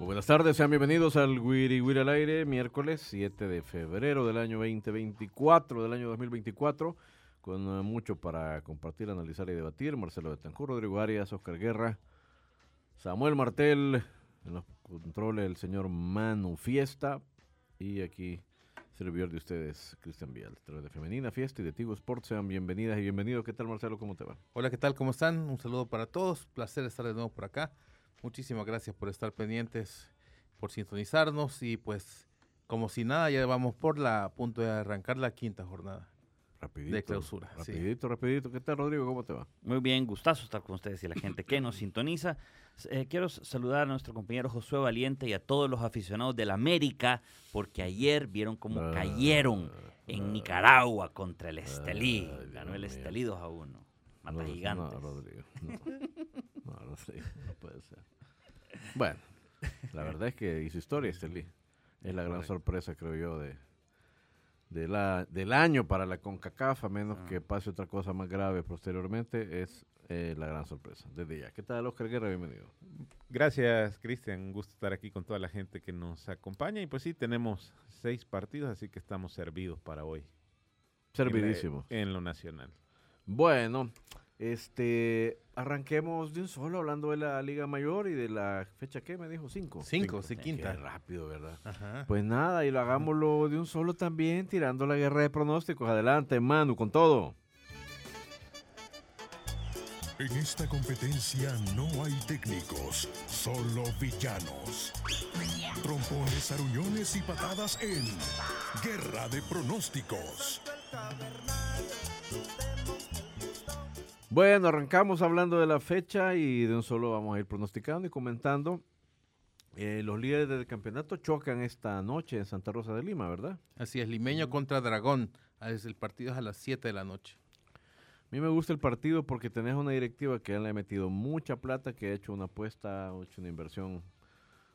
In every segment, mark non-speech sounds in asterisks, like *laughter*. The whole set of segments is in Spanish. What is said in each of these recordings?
Buenas tardes, sean bienvenidos al Wiri Wiri al aire, miércoles 7 de febrero del año 2024, del año 2024, con eh, mucho para compartir, analizar y debatir. Marcelo Betancur, Rodrigo Arias, Oscar Guerra, Samuel Martel, en los controles el señor Manu Fiesta y aquí servidor de ustedes, Cristian Vial, de Femenina Fiesta y de Tigo Sports. Sean bienvenidas y bienvenidos. ¿Qué tal, Marcelo? ¿Cómo te va? Hola, ¿qué tal? ¿Cómo están? Un saludo para todos. Placer estar de nuevo por acá. Muchísimas gracias por estar pendientes, por sintonizarnos y pues como si nada ya vamos por la punto de arrancar la quinta jornada. Rapidito. De clausura, sí. Rapidito, rapidito. ¿Qué tal, Rodrigo? ¿Cómo te va? Muy bien, gustazo estar con ustedes y la gente que nos sintoniza. Eh, quiero saludar a nuestro compañero Josué Valiente y a todos los aficionados del América, porque ayer vieron cómo Ah, cayeron en Nicaragua contra el Estelí. Dios Ganó el. Estelí 2 a 1. Mata No, gigantes. No, Rodrigo. No, *laughs* no, Rodrigo, no puede ser. Bueno, la verdad es que hizo historia Estelí. Es la gran sorpresa, creo yo, de, de la, del año para la CONCACAF, a menos Ah. que pase otra cosa más grave posteriormente, es eh, la gran sorpresa. Desde ya. ¿Qué tal, Oscar Guerra? Bienvenido. Gracias, Cristian. Un gusto estar aquí con toda la gente que nos acompaña. Y pues sí, tenemos seis partidos, así que estamos servidos para hoy. en la- Servidísimo. En, lo nacional. Bueno, este, arranquemos de un solo hablando de la Liga Mayor y de la fecha que me dijo, cinco. Cinco, sí, Qué quinta. rápido, ¿verdad? Ajá. Pues nada, y lo hagámoslo de un solo también, tirando la guerra de pronósticos. Adelante, Manu, con todo. En esta competencia no hay técnicos, solo villanos. Trompones, aruñones y patadas en Guerra de Pronósticos. Bueno, arrancamos hablando de la fecha y de un solo vamos a ir pronosticando y comentando. Eh, los líderes del campeonato chocan esta noche en Santa Rosa de Lima, ¿verdad? Así es, Limeño contra Dragón. Ah, El partido es a las 7 de la noche. A mí me gusta el partido porque tenés una directiva que le ha metido mucha plata, que ha hecho una apuesta, ha hecho una inversión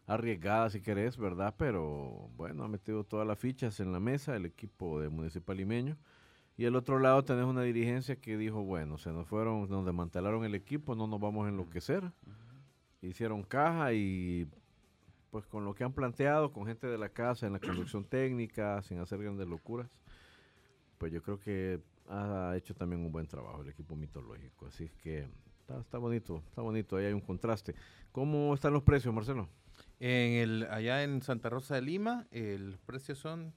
arriesgada si querés, ¿verdad? Pero bueno, ha metido todas las fichas en la mesa el equipo de Municipal Limeño. Y al otro lado tenés una dirigencia que dijo, bueno, se nos fueron, nos desmantelaron el equipo, no nos vamos a enloquecer. Hicieron caja y pues con lo que han planteado, con gente de la casa en la conducción *clears throat* técnica, sin hacer grandes locuras, pues yo creo que ha hecho también un buen trabajo el equipo mitológico. Así es que está, está bonito, está bonito, ahí hay un contraste. ¿Cómo están los precios, Marcelo? En el, allá en Santa Rosa de Lima, el- los precios son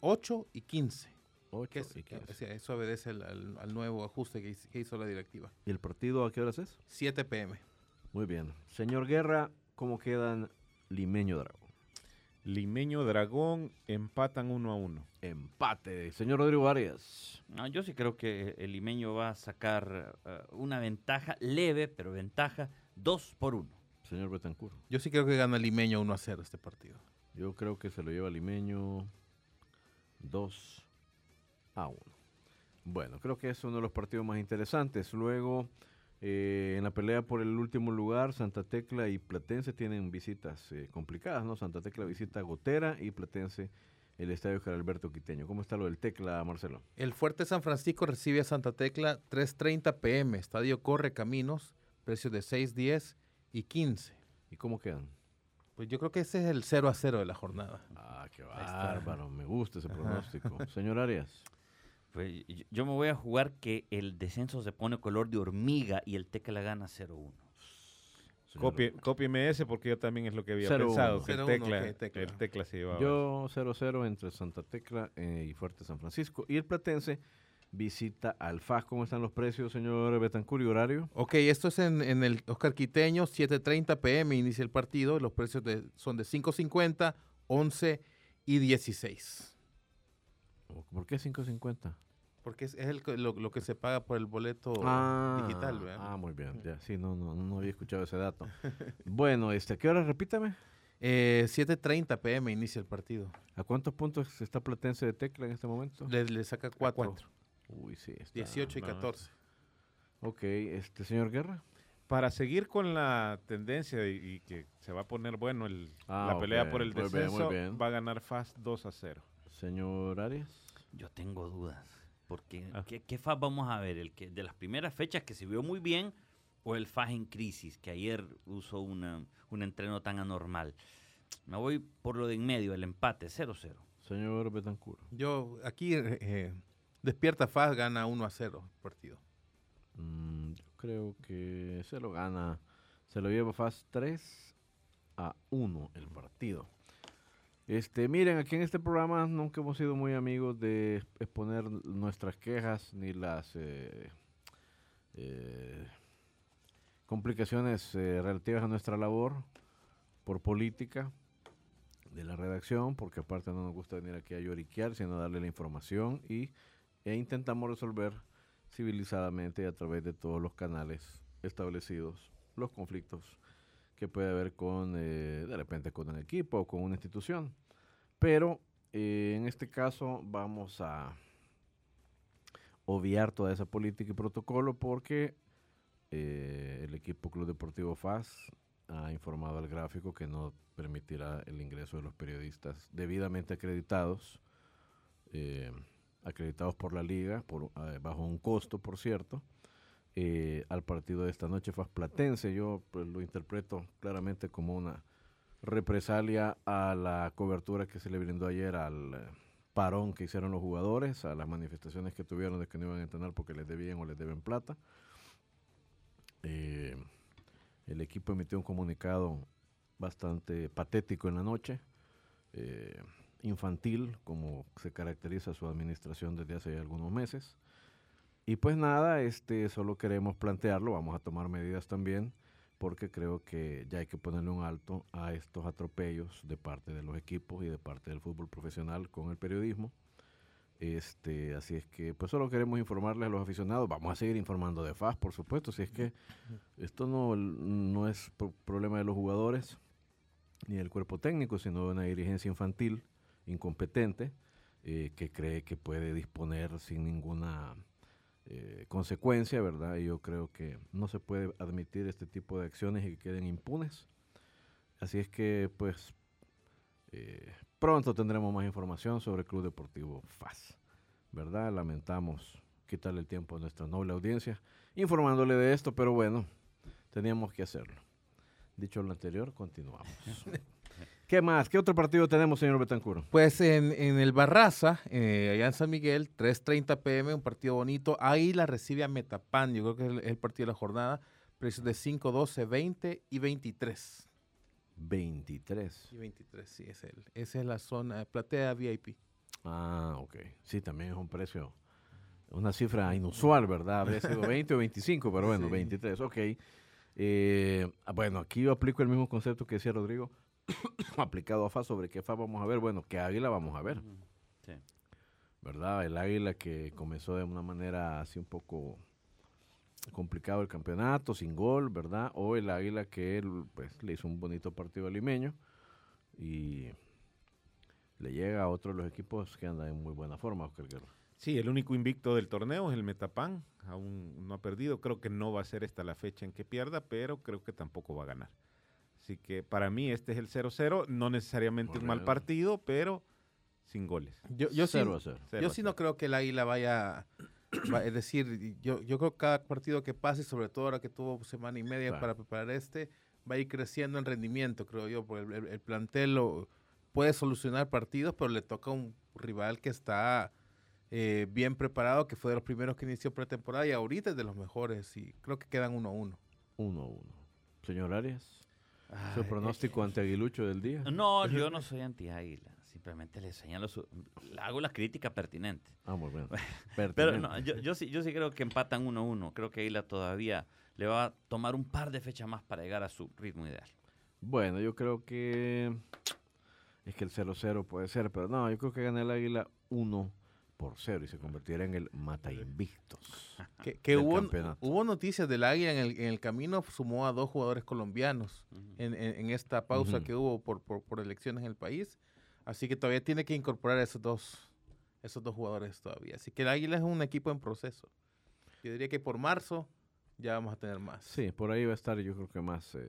8 y 15. 8 que es- y que- 15. o sea, eso obedece al, al- al nuevo ajuste que, hizo- que hizo la directiva. ¿Y el partido a qué horas es? 7 pm. Muy bien. Señor Guerra, ¿cómo quedan Limeño Dragón? Limeño Dragón empatan uno a uno. Empate. Señor Rodrigo Arias. No, yo sí creo que el limeño va a sacar eh, una ventaja leve, pero ventaja 2 por 1. Señor Betancur. Yo sí creo que gana Limeño 1 a 0 este partido. Yo creo que se lo lleva Limeño 2 a 1. Bueno, creo que es uno de los partidos más interesantes. Luego, eh, en la pelea por el último lugar, Santa Tecla y Platense tienen visitas eh, complicadas, ¿no? Santa Tecla visita Gotera y Platense el Estadio Geralberto Quiteño. ¿Cómo está lo del Tecla, Marcelo? El Fuerte San Francisco recibe a Santa Tecla 3.30 pm. Estadio Corre Caminos, precios de 6.10 y 15. ¿Y cómo quedan? Pues yo creo que ese es el 0 a 0 de la jornada. Ah, qué bárbaro. Me gusta ese pronóstico. Señor Arias. Pues, yo- me voy a jugar que el descenso se pone color de hormiga y el Tecla gana 0-1. señor. Copie, cópieme ese porque yo también es lo que había Cero pensado. uno. Que el, tecla, Tecla. el tecla se llevaba. Yo 0-0 entre Santa Tecla eh, y Fuerte San Francisco. Y el Platense visita al FAS. ¿Cómo están los precios, señor Betancur y horario? Ok, esto es en, en el Oscar Quiteño, 7.30 pm inicia el partido. Los precios de- son de 5.50, 11 y 16. ¿Por qué 5.50? Porque es, es el lo, lo que se paga por el boleto digital. ¿verdad? Ah, muy bien. Ya, sí, no, no, no había escuchado ese dato. *laughs* bueno, este, ¿a qué hora? Repítame. Eh, 7.30 pm inicia el partido. ¿A cuántos puntos está Platense de Tecla en este momento? Le, le saca 4, cuatro. Uy, sí. Está. 18 y no, 14. Ok, este, señor Guerra. Para seguir con la tendencia y, y que se va a poner bueno el, Ah, la pelea ok. por el descenso, va a ganar FAS 2 a 0. Señor Arias. Yo tengo dudas. Porque, Ah. ¿qué, qué FAS vamos a ver? ¿El que de las primeras fechas que se vio muy bien o el FAS en crisis, que ayer usó una, un entreno tan anormal? Me voy por lo de en medio, el empate, 0-0. Señor Betancur. Yo aquí eh, eh, despierta Faz, gana 1 a 0 el partido. Mm, yo creo que se lo gana. Se lo lleva FAS 3 a 1 el partido. Este, miren, aquí en este programa nunca hemos sido muy amigos de exponer nuestras quejas ni las eh, eh, complicaciones eh, relativas a nuestra labor por política de la redacción, porque aparte no nos gusta venir aquí a lloriquear, sino darle la información y, e intentamos resolver civilizadamente y a través de todos los canales establecidos los conflictos que puede haber con, eh, de repente, con un equipo o con una institución. Pero eh, en este caso vamos a obviar toda esa política y protocolo porque eh, el equipo Club Deportivo FAS ha informado al gráfico que no permitirá el ingreso de los periodistas debidamente acreditados, acreditados por la liga, bajo un costo, por cierto, eh, al partido de esta noche FAS Platense. Yo pues, lo interpreto claramente como una represalia a la cobertura que se le brindó ayer al eh, parón que hicieron los jugadores, a las manifestaciones que tuvieron de que no iban a entrenar porque les debían o les deben plata. Eh, el equipo emitió un comunicado bastante patético en la noche, eh, infantil, como se caracteriza su administración desde hace algunos meses. Y pues nada, este, solo queremos plantearlo, vamos a tomar medidas también, porque creo que ya hay que ponerle un alto a estos atropellos de parte de los equipos y de parte del fútbol profesional con el periodismo. Este, así es que pues solo queremos informarles a los aficionados, vamos a seguir informando de FAS, por supuesto, si es que esto no, no es pro- problema de los jugadores ni del cuerpo técnico, sino de una dirigencia infantil incompetente eh, que cree que puede disponer sin ninguna eh, consecuencia, ¿verdad? Y yo creo que no se puede admitir este tipo de acciones y que queden impunes. Así es que, pues, eh, pronto tendremos más información sobre Club Deportivo FAS, ¿verdad? Lamentamos quitarle el tiempo a nuestra noble audiencia informándole de esto, pero bueno, teníamos que hacerlo. Dicho lo anterior, continuamos. *laughs* ¿Qué más? ¿Qué otro partido tenemos, señor Betancuro? Pues en, en el Barraza, eh, allá en San Miguel, 3.30 pm, un partido bonito. Ahí la recibe a Metapan, yo creo que es el, el partido de la jornada. Precios de 5, 12, 20 y 23. 23. Y 23, sí, es el, esa es la zona platea VIP. Ah, ok. Sí, también es un precio, una cifra inusual, ¿verdad? Habría sido *laughs* 20 o 25, pero bueno, Sí. 23, ok. Eh, ah, bueno, aquí yo aplico el mismo concepto que decía Rodrigo, *coughs* aplicado a FA, sobre qué FA vamos a ver. Bueno, qué águila vamos a ver, Sí. ¿verdad? El águila que comenzó de una manera así un poco complicado el campeonato, sin gol, ¿verdad? O el águila que él, pues, le hizo un bonito partido al limeño y le llega a otro de los equipos que anda en muy buena forma, Oscar Guerra. Sí, el único invicto del torneo es el Metapan. Aún no ha perdido. Creo que no va a ser esta la fecha en que pierda, pero creo que tampoco va a ganar. Así que para mí este es el 0-0. No necesariamente un mal partido, pero sin goles. Yo, yo sí, Cero a cero. Cero yo a sí cero. no creo que el Águila vaya, va- es decir, yo, yo creo que cada partido que pase, sobre todo ahora que tuvo semana y media Claro. para preparar este, va a ir creciendo en rendimiento, creo yo, porque el, el- el plantel lo, puede solucionar partidos, pero le toca un rival que está eh, bien preparado, que fue de los primeros que inició pretemporada y ahorita es de los mejores y creo que quedan uno a uno. 1-1. Señor Arias, su pronóstico ante Aguilucho del día. No, yo no soy anti-águila. Simplemente le señalo su... Le hago la crítica pertinente. Ah, muy bien. *laughs* Pero no, yo, yo sí, yo sí creo que empatan 1-1. Creo que Águila todavía le va a tomar un par de fechas más para llegar a su ritmo ideal. Bueno, yo creo que es que el 0-0 puede ser, pero no, yo creo que gana el Águila 1 por 0 y se convertirá en el mata invictos. Que, hubo, hubo noticias del Águila en el, en el camino, sumó a dos jugadores colombianos en, en- en esta pausa que hubo por, por, por elecciones en el país. Así que todavía tiene que incorporar a esos dos, esos dos jugadores todavía. Así que el Águila es un equipo en proceso. Yo diría que por marzo ya vamos a tener más. Sí, por ahí va a estar yo creo que más eh,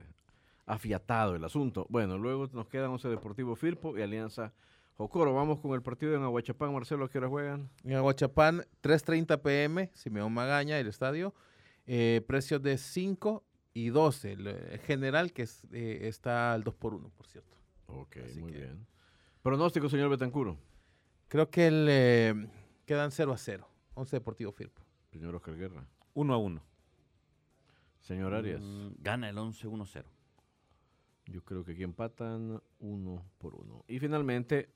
afiatado el asunto. Bueno, luego nos quedan 11 Deportivo Firpo y Alianza Jocoro. Vamos con el partido en Aguachapán. Marcelo, ¿a qué hora juegan? En Aguachapán, 3.30 pm, Simeón Magaña, el estadio. Eh, precios de 5 y 12. El, eh, general que es, eh, está al 2 por 1 por cierto. Ok, Así muy que- bien. Pronóstico, señor Betancuro. Creo que el, eh, quedan 0 a 0. 11 Deportivo Firpo. Señor Oscar Guerra. Uno a uno. Señor Arias. Mm, Gana el 11-1-0. Yo creo que aquí empatan uno por uno. Y finalmente,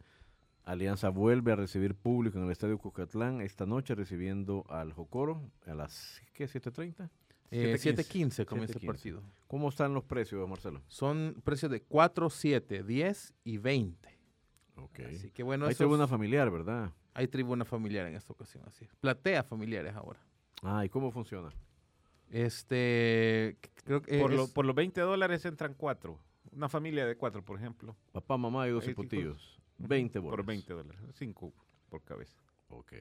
Alianza vuelve a recibir público en el Estadio Cucatlán esta noche recibiendo al Jocoro a las ¿qué? 7.30. Eh, 7:15. 7.15 comienza el 7:15. partido. ¿Cómo están los precios, Marcelo? Son precios de 4, 7, 10 y 20. Ok. Así que bueno, Hay esos- tribuna familiar, ¿verdad? hay tribuna familiar en esta ocasión. Así. es. Platea familiares ahora. Ah, ¿y cómo funciona? Este, creo que Por, es- lo- por los 20 dólares entran cuatro. Una familia de cuatro, por ejemplo. Papá, mamá y dos hipotillos. 20 bolas. Por 20 dólares. Cinco por cabeza. Ok.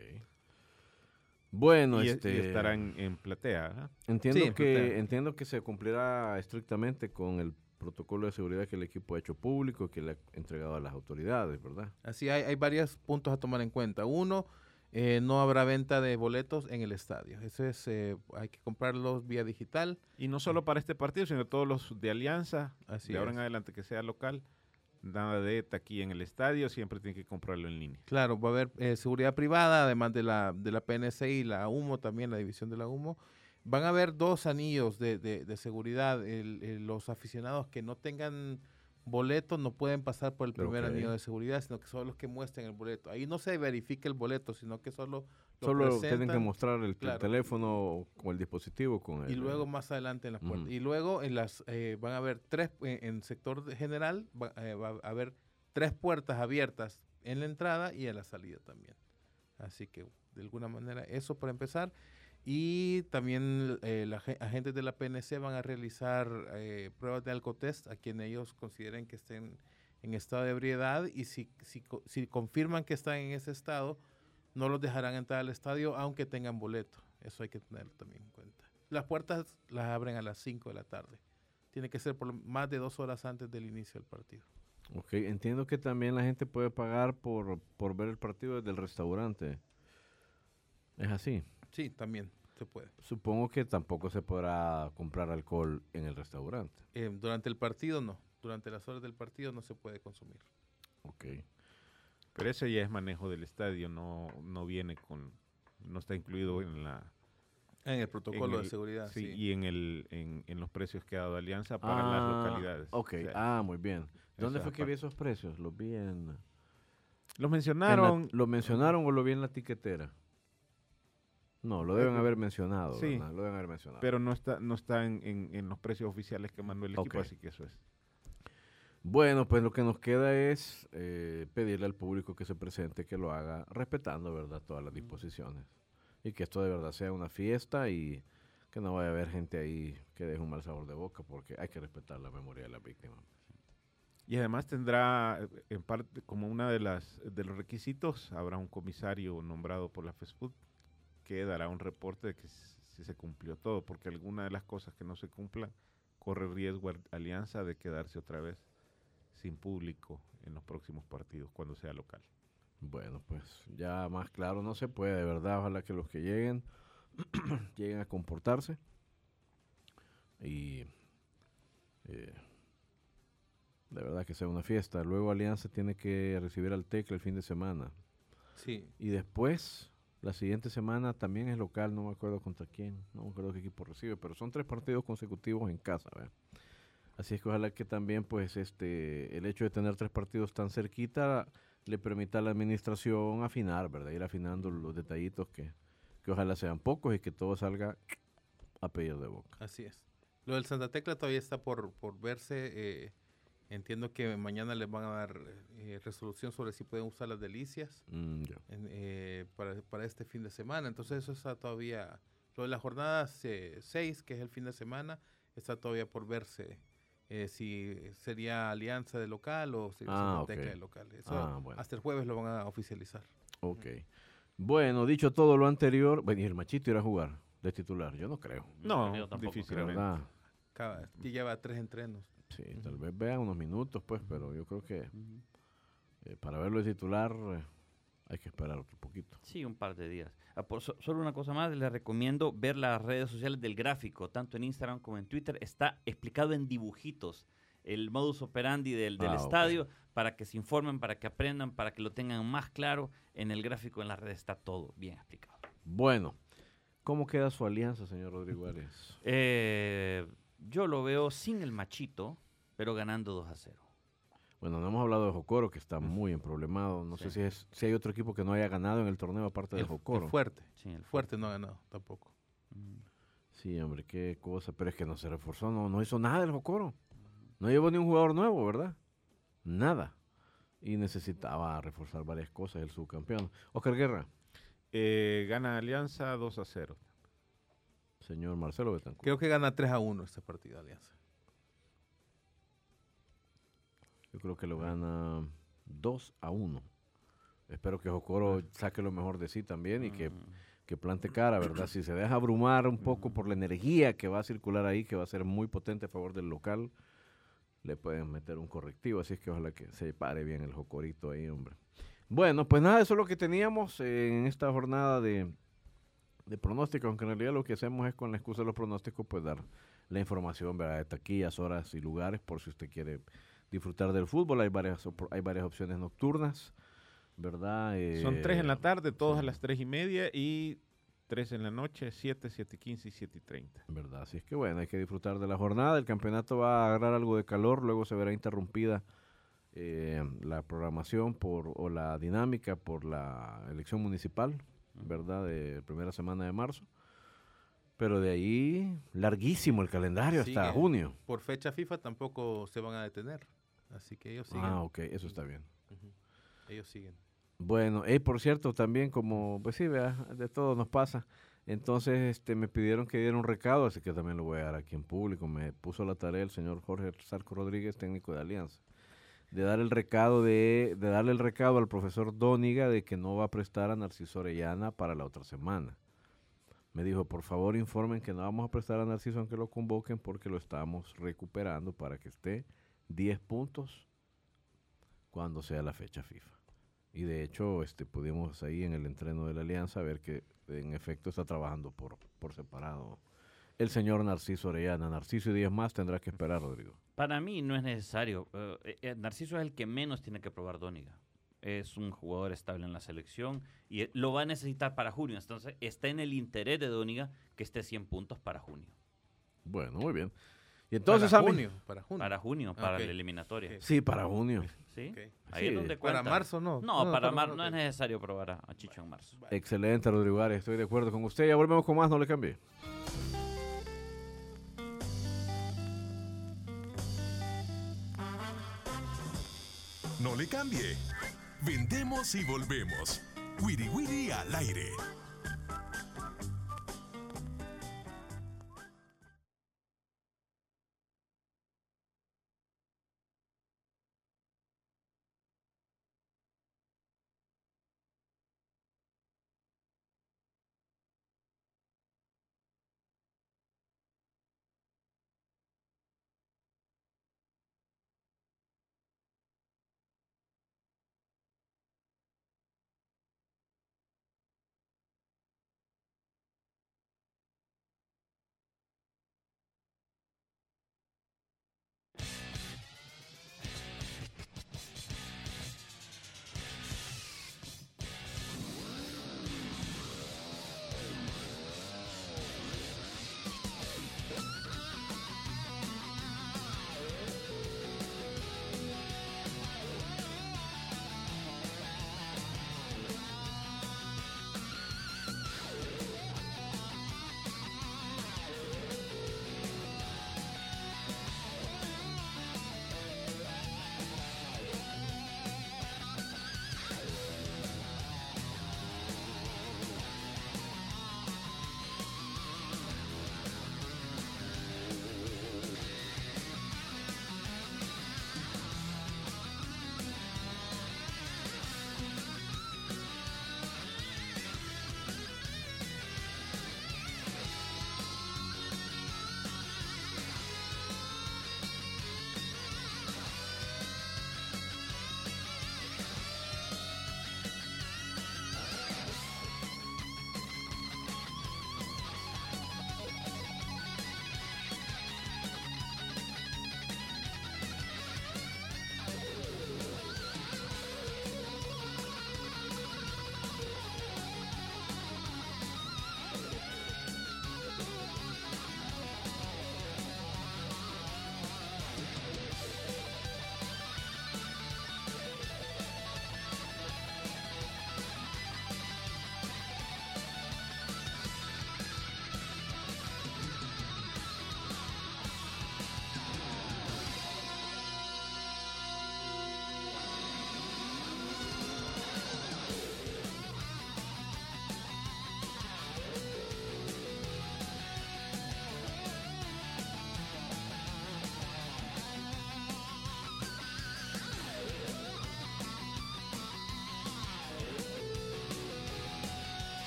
Bueno, y, este... y estarán en platea. Entiendo, Sí, que, platea. entiendo que se cumplirá estrictamente con el protocolo de seguridad que el equipo ha hecho público, que le ha entregado a las autoridades, ¿verdad? Así hay, hay varios puntos a tomar en cuenta. Uno, eh, no habrá venta de boletos en el estadio. Eso es, eh, hay que comprarlos vía digital. Y no solo para este partido, sino todos los de Alianza. Así de ahora en adelante que sea local. Nada de taquilla en el estadio. Siempre tienen que comprarlo en línea. Claro, va a haber eh, seguridad privada, además de la, de la PNC y la HUMO también, la división de la HUMO. Van a haber dos anillos de, de- de seguridad. El- los aficionados que no tengan boleto no pueden pasar por el primer Ok. anillo de seguridad, sino que son los que muestren el boleto. Ahí no se verifica el boleto, sino que solo lo Solo tienen que mostrar el, claro. teléfono o el dispositivo con el... Y luego más adelante en las puertas. Y luego en las eh, van a haber tres, en, en sector general va, eh, va a haber tres puertas abiertas en la entrada y en la salida también. Así que de alguna manera eso para empezar. Y también eh, los agentes de la PNC van a realizar eh, pruebas de alcotest a quien ellos consideren que estén en estado de ebriedad y si, si, si confirman que están en ese estado, no los dejarán entrar al estadio aunque tengan boleto. Eso hay que tenerlo también en cuenta. Las puertas las abren a las 5 de la tarde. Tiene que ser por más de dos horas antes del inicio del partido. Ok, entiendo que también la gente puede pagar por, por ver el partido desde el restaurante. Es así. Sí, también se puede. Supongo que tampoco se podrá comprar alcohol en el restaurante. Eh, durante el partido no. Durante las horas del partido no se puede consumir. Ok. Pero eso ya es manejo del estadio. No, no viene con... No está incluido en la... En el protocolo en de seguridad, sí, sí. y en, el, en, en los precios que ha dado Alianza para Ah, las localidades. Ok, O sea, ah, muy bien. ¿Dónde fue que vi esos precios? ¿Los vi en... Los en la- mencionaron. ¿Lo mencionaron o lo vi en la tiquetera? No, lo deben Eh, haber mencionado, sí. Lo deben haber mencionado. pero no está no está en, en- en los precios oficiales que mandó el equipo, así que eso es. Bueno, pues lo que nos queda es eh, pedirle al público que se presente, que lo haga respetando, ¿verdad? Todas las disposiciones. Y que esto de verdad sea una fiesta y que no vaya a haber gente ahí que deje un mal sabor de boca, porque hay que respetar la memoria de las víctimas. Y además tendrá, eh, en parte, como una de las de los requisitos, habrá un comisario nombrado por la FESPUD que dará un reporte de que si se cumplió todo, porque alguna de las cosas que no se cumplan corre riesgo al- Alianza de quedarse otra vez sin público en los próximos partidos cuando sea local. Bueno, pues ya más claro no se puede, de verdad. Ojalá que los que lleguen *clears throat* lleguen a comportarse. Y eh, de verdad que sea una fiesta. Luego Alianza tiene que recibir al Tecla el fin de semana. Sí. Y después, la siguiente semana también es local, no me acuerdo contra quién, no me acuerdo qué equipo recibe, pero son tres partidos consecutivos en casa. Así es que ojalá que también, pues, este, el hecho de tener tres partidos tan cerquita le permita a la administración afinar, ¿verdad? Ir afinando los detallitos que, que ojalá sean pocos y que todo salga a pedir de boca. Así es. Lo del Santa Tecla todavía está por, por verse. eh, entiendo que mañana les van a dar eh, resolución sobre si pueden usar las delicias Mm, en, eh, para, para este fin de semana. Entonces eso está todavía... Lo de la jornada 6, que es el fin de semana, está todavía por verse. eh, si sería alianza de local o si Ah, Santa ok. Tecla de local. Eso Ah, bueno. Hasta el jueves lo van a oficializar. Ok. Bueno, dicho todo lo anterior, bueno, y el machito irá a jugar de titular, yo no creo. No, yo tampoco creo. difícilmente. Ya lleva tres entrenos. Sí, tal vez vean unos minutos, pues, pero yo creo que eh, para verlo de titular eh, hay que esperar otro poquito. Sí, un par de días. Ah, por so- solo una cosa más, les recomiendo ver las redes sociales del gráfico, tanto en Instagram como en Twitter. Está explicado en dibujitos el modus operandi del, del Ah, estadio para que se informen, para que aprendan, para que lo tengan más claro. En el gráfico, en las redes, está todo bien explicado. Bueno, ¿cómo queda su alianza, señor Rodrigo *laughs* Arias? Eh, yo lo veo sin el machito, pero ganando 2 a 0. Bueno, no hemos hablado de Jocoro, que está muy emproblemado. No sé si, es, si hay otro equipo que no haya ganado en el torneo aparte de El, el Jocoro. fuerte. Sí, el Fuerte no ha ganado tampoco. Mm. Sí, hombre, qué cosa. Pero es que no se reforzó, no, no hizo nada el Jocoro. No llevó ni un jugador nuevo, ¿verdad? Nada. Y necesitaba reforzar varias cosas el subcampeón. Oscar Guerra, Eh, gana Alianza 2 a 0. Señor Marcelo Betancourt. Creo que gana 3 a 1 este partido Alianza. Yo creo que lo gana 2 a 1. Espero que Jocoro saque lo mejor de sí también y que, que plante cara, ¿verdad? Si se deja abrumar un poco por la energía que va a circular ahí, que va a ser muy potente a favor del local, le pueden meter un correctivo. Así es que ojalá que se pare bien el Jocorito ahí, hombre. Bueno, pues nada, eso es lo que teníamos en esta jornada de, de pronósticos, aunque en realidad lo que hacemos es con la excusa de los pronósticos, pues dar la información, ¿verdad? De taquillas, horas y lugares, por si usted quiere disfrutar del fútbol. Hay varias, hay varias opciones nocturnas, ¿verdad? Son 3 en la Eh, tarde, todas sí. a las 3 y media y 3 en la noche, 7, 7 y 15 y 7 y 30. ¿verdad? Así es que bueno, hay que disfrutar de la jornada. El campeonato va a agarrar algo de calor, luego se verá interrumpida eh, la programación por, o la dinámica por la elección municipal, ¿verdad? De primera semana de marzo. Pero de ahí, larguísimo el calendario hasta junio. Por fecha FIFA tampoco se van a detener. Así que ellos siguen. Ah, ok, eso está bien. Ujú. Ellos siguen. Bueno, y por cierto, también como, pues sí, vea, de todo nos pasa. Entonces, este, me pidieron que diera un recado, así que también lo voy a dar aquí en público. Me puso la tarea el señor Jorge Sarco Rodríguez, técnico de Alianza, de dar el recado de, de darle el recado al profesor Dóniga de que no va a prestar a Narciso Orellana para la otra semana. Me dijo, por favor informen que no vamos a prestar a Narciso aunque lo convoquen porque lo estamos recuperando para que esté 10 puntos cuando sea la fecha FIFA. Y de hecho, este, pudimos ahí en el entreno de la Alianza ver que en efecto está trabajando por, por separado el señor Narciso Orellana. Narciso y 10 más tendrá que esperar, Rodrigo. Para mí no es necesario. Eh, eh, Narciso es el que menos tiene que probar Dóniga. Es un jugador estable en la selección y eh, lo va a necesitar para junio. Entonces está en el interés de Dóniga que esté 100 puntos para junio. Bueno, muy bien. Y entonces, para junio. Para junio. Para junio, para la eliminatoria. Sí, para junio. ¿Sí? Ahí Sí. es donde Para marzo no. No, para marzo no es necesario probar a, Chicho en marzo. Excelente, Rodrigo. Estoy de acuerdo con usted. Ya volvemos con más, no le cambie. No le cambie. Vendemos y volvemos. Wiri Wiri al aire.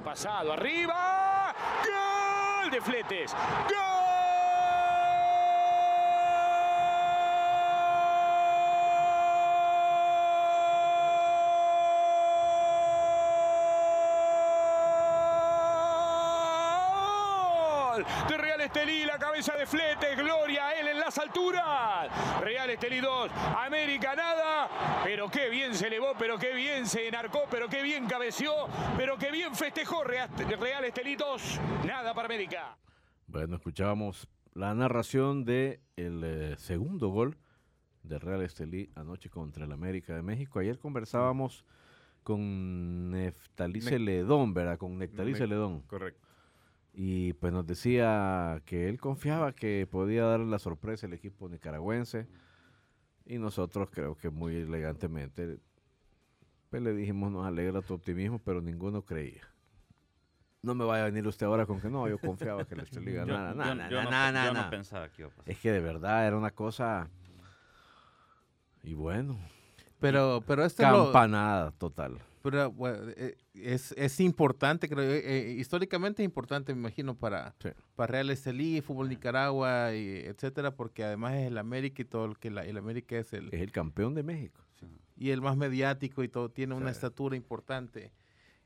Pasado, arriba. ¡Gol de Fletes! ¡Gol! De Real Estelí, la cabeza de Fletes, gloria a él en las alturas. Real Estelí 2, América nada, pero qué bien se elevó, pero qué bien se enarcó, pero qué bien cabeció, pero qué bien festejó Real 2, nada para América. Bueno, escuchábamos la narración de el eh, segundo gol de Real Estelí anoche contra el América de México. Ayer conversábamos con Neftalí Ne- Celedón, ¿verdad? Con Nectalí Ne- Celedón. Correcto. Y pues nos decía que él confiaba que podía dar la sorpresa el equipo nicaragüense. Y nosotros creo que muy elegantemente pues le dijimos nos alegra tu optimismo, pero ninguno creía. No me vaya a venir usted ahora con que no, yo confiaba que el Estelí Yo, ganara. yo- Na, yo na, no, na, na, yo no na. pensaba que iba a pasar. Es que de verdad era una cosa. Y bueno, Pero, pero esto es lo- campanada total. Pero, bueno, eh, es, es importante, creo, eh, eh, históricamente es importante, me imagino, para, Sí. para Real Estelí, Fútbol Nicaragua, y etcétera, porque además es el América y todo el que la, el América es el, Es el campeón de México. y el más mediático y todo, tiene una Sí. estatura importante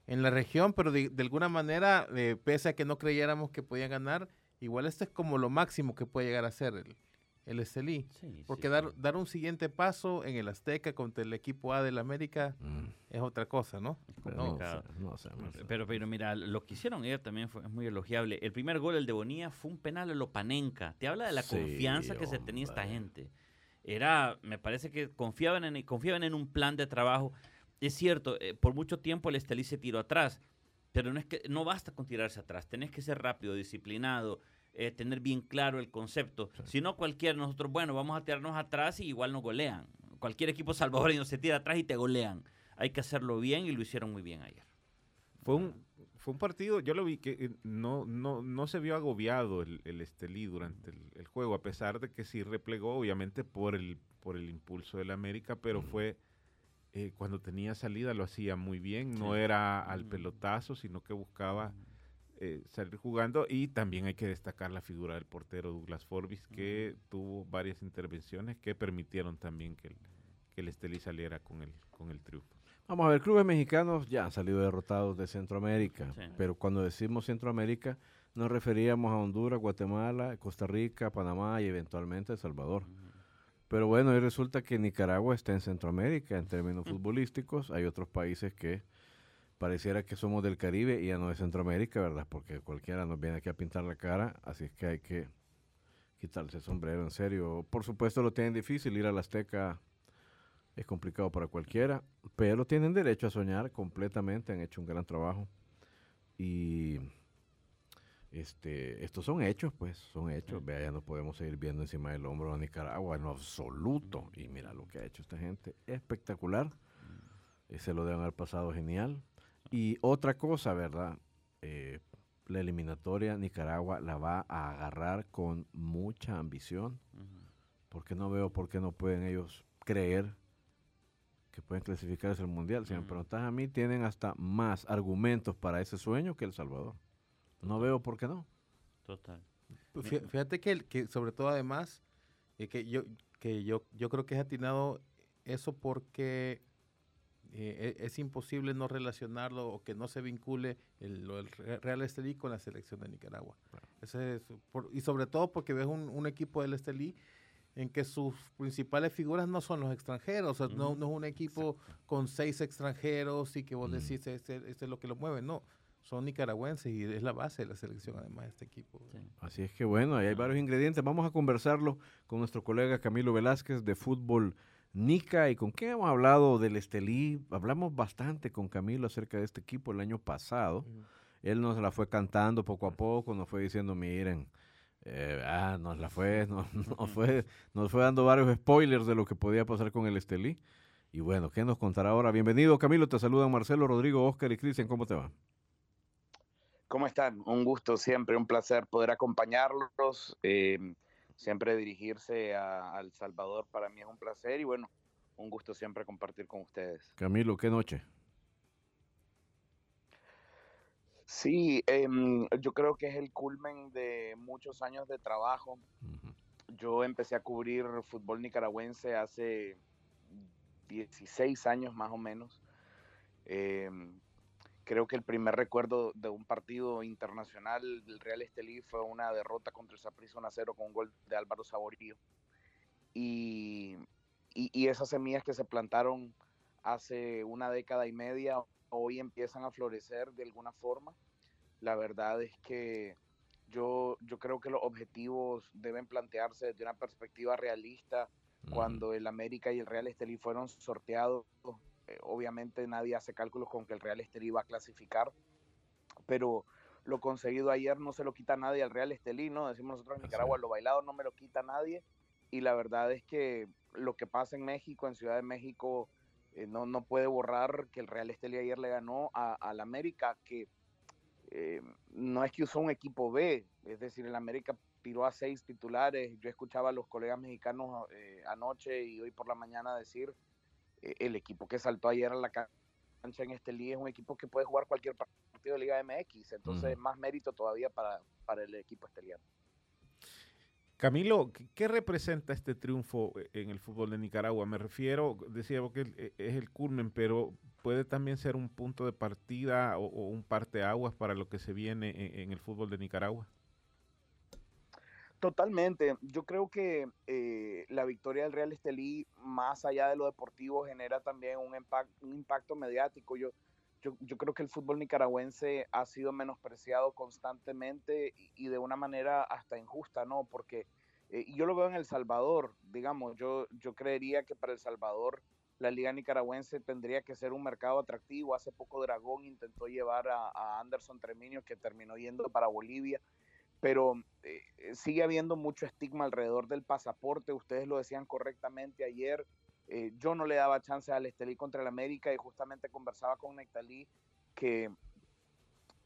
en la región, pero de, de alguna manera, eh, pese a que no creyéramos que podían ganar, igual esto es como lo máximo que puede llegar a ser el, el Estelí. Sí, Porque sí, dar, sí. dar un siguiente paso en el Azteca contra el equipo A del América Mm, es otra cosa, ¿no? pero No, no, complicado. sé, no sé, no sé. Pero, pero mira, lo que hicieron ayer también fue es muy elogiable. El primer gol, el de Bonilla, fue un penal a lo Panenka. Te habla de la Sí, confianza que se tenía esta gente. Era, me parece que confiaban en, confiaban en un plan de trabajo. Es cierto, eh, por mucho tiempo el Estelí se tiró atrás, pero no es que no basta con tirarse atrás, tenés que ser rápido, disciplinado, eh, tener bien claro el concepto. Si no, cualquier nosotros, bueno, vamos a tirarnos atrás y igual nos golean. Cualquier equipo salvadoreño se tira atrás y te golean. Hay que hacerlo bien y lo hicieron muy bien ayer. Fue un, fue un partido, yo lo vi que eh, no, no, no se vio agobiado el, el Estelí durante el, el juego, a pesar de que sí replegó, obviamente, por el, por el impulso del América, pero fue eh, cuando tenía salida lo hacía muy bien, no Sí. era al pelotazo, sino que buscaba eh, salir jugando y también hay que destacar la figura del portero Douglas Forbis, que tuvo varias intervenciones que permitieron también que el, que el Estelí saliera con el, con el triunfo. Vamos a ver, clubes mexicanos ya han salido derrotados de Centroamérica, Sí. pero cuando decimos Centroamérica nos referíamos a Honduras, Guatemala, Costa Rica, Panamá y eventualmente El Salvador. Pero bueno, y resulta que Nicaragua está en Centroamérica en términos futbolísticos. Hay otros países que pareciera que somos del Caribe y ya no de Centroamérica, ¿verdad? Porque cualquiera nos viene aquí a pintar la cara, así es que hay que quitarse el sombrero, en serio. Por supuesto lo tienen difícil, ir a la Azteca es complicado para cualquiera, pero tienen derecho a soñar completamente, han hecho un gran trabajo. Y este, estos son hechos, pues, son hechos. Vea, ya no podemos seguir viendo encima del hombro a Nicaragua en lo absoluto. Y mira lo que ha hecho esta gente, espectacular. Y se lo deben haber pasado genial. Y otra cosa, ¿verdad? Eh, la eliminatoria Nicaragua la va a agarrar con mucha ambición, porque no veo por qué no pueden ellos creer que pueden clasificarse al Mundial. Si me preguntas a mí, tienen hasta más argumentos para ese sueño que El Salvador. No veo por qué no. Total. Pues fí- Fíjate que, el- que sobre todo además, eh, que yo que yo, yo creo que es atinado eso porque eh, e- es imposible no relacionarlo o que no se vincule el, lo del Re- Real Estelí con la selección de Nicaragua. Ese es por- y sobre todo porque ves un, un equipo del Estelí en que sus principales figuras no son los extranjeros, o sea, no, no es un equipo con seis extranjeros y que vos Mm. decís, este, este es lo que lo mueve, no. son nicaragüenses y es la base de la selección además de este equipo. Así es que bueno, ahí hay varios ingredientes. Vamos a conversarlo con nuestro colega Camilo Velázquez de Fútbol Nica y con quien hemos hablado del Estelí. Hablamos bastante con Camilo acerca de este equipo el año pasado. Él nos la fue cantando poco a poco, nos fue diciendo, miren, eh, ah, nos la fue, nos, *laughs* nos *laughs* fue, nos fue dando varios spoilers de lo que podía pasar con el Estelí. Y bueno, ¿qué nos contará ahora? Bienvenido, Camilo. Te saludan Marcelo, Rodrigo, Oscar y Cristian. ¿Cómo te va? ¿Cómo están? Un gusto siempre, un placer poder acompañarlos. eh, siempre dirigirse a, a El Salvador para mí es un placer y bueno, un gusto siempre compartir con ustedes. Camilo, ¿qué noche? Sí, em, yo creo que es el culmen de muchos años de trabajo. Yo empecé a cubrir fútbol nicaragüense hace 16 años más o menos. Em, creo que el primer recuerdo de un partido internacional del Real Estelí fue una derrota contra el Saprissa 1-0 con un gol de Álvaro Saborío. Y, y, y esas semillas que se plantaron hace una década y media hoy empiezan a florecer de alguna forma. La verdad es que yo, yo creo que los objetivos deben plantearse desde una perspectiva realista. Cuando el América y el Real Estelí fueron sorteados, eh, obviamente nadie hace cálculos con que el Real Estelí va a clasificar, pero lo conseguido ayer no se lo quita nadie al Real Estelí, ¿no? Decimos nosotros en Nicaragua, lo bailado no me lo quita nadie, y la verdad es que lo que pasa en México, en Ciudad de México, eh, no, no puede borrar que el Real Estelí ayer le ganó a- al América, que eh, no es que usó un equipo B, es decir, el América tiró a seis titulares. Yo escuchaba a los colegas mexicanos eh, anoche y hoy por la mañana decir, el equipo que saltó ayer a la ca- cancha en este liga es un equipo que puede jugar cualquier partido de Liga MX, entonces más mérito todavía para, para el equipo esteliano. Camilo, ¿qué- ¿qué representa este triunfo eh, en el fútbol de Nicaragua? Me refiero, decía que eh, es el culmen, pero puede también ser un punto de partida o, o un parteaguas para lo que se viene en, en el fútbol de Nicaragua. Totalmente. Yo creo que eh, la victoria del Real Estelí, más allá de lo deportivo, genera también un, impact- un impacto mediático. Yo, yo, yo creo que el fútbol nicaragüense ha sido menospreciado constantemente y, de una manera hasta injusta, ¿no? Porque eh, yo lo veo en El Salvador, digamos, yo, yo creería que para El Salvador la liga nicaragüense tendría que ser un mercado atractivo. Hace poco Dragón intentó llevar a, a Anderson Treminio, que terminó yendo para Bolivia pero eh, eh, sigue habiendo mucho estigma alrededor del pasaporte. Ustedes lo decían correctamente ayer. Eh, yo no le daba chance al Estelí contra el América y justamente conversaba con Nectalí que,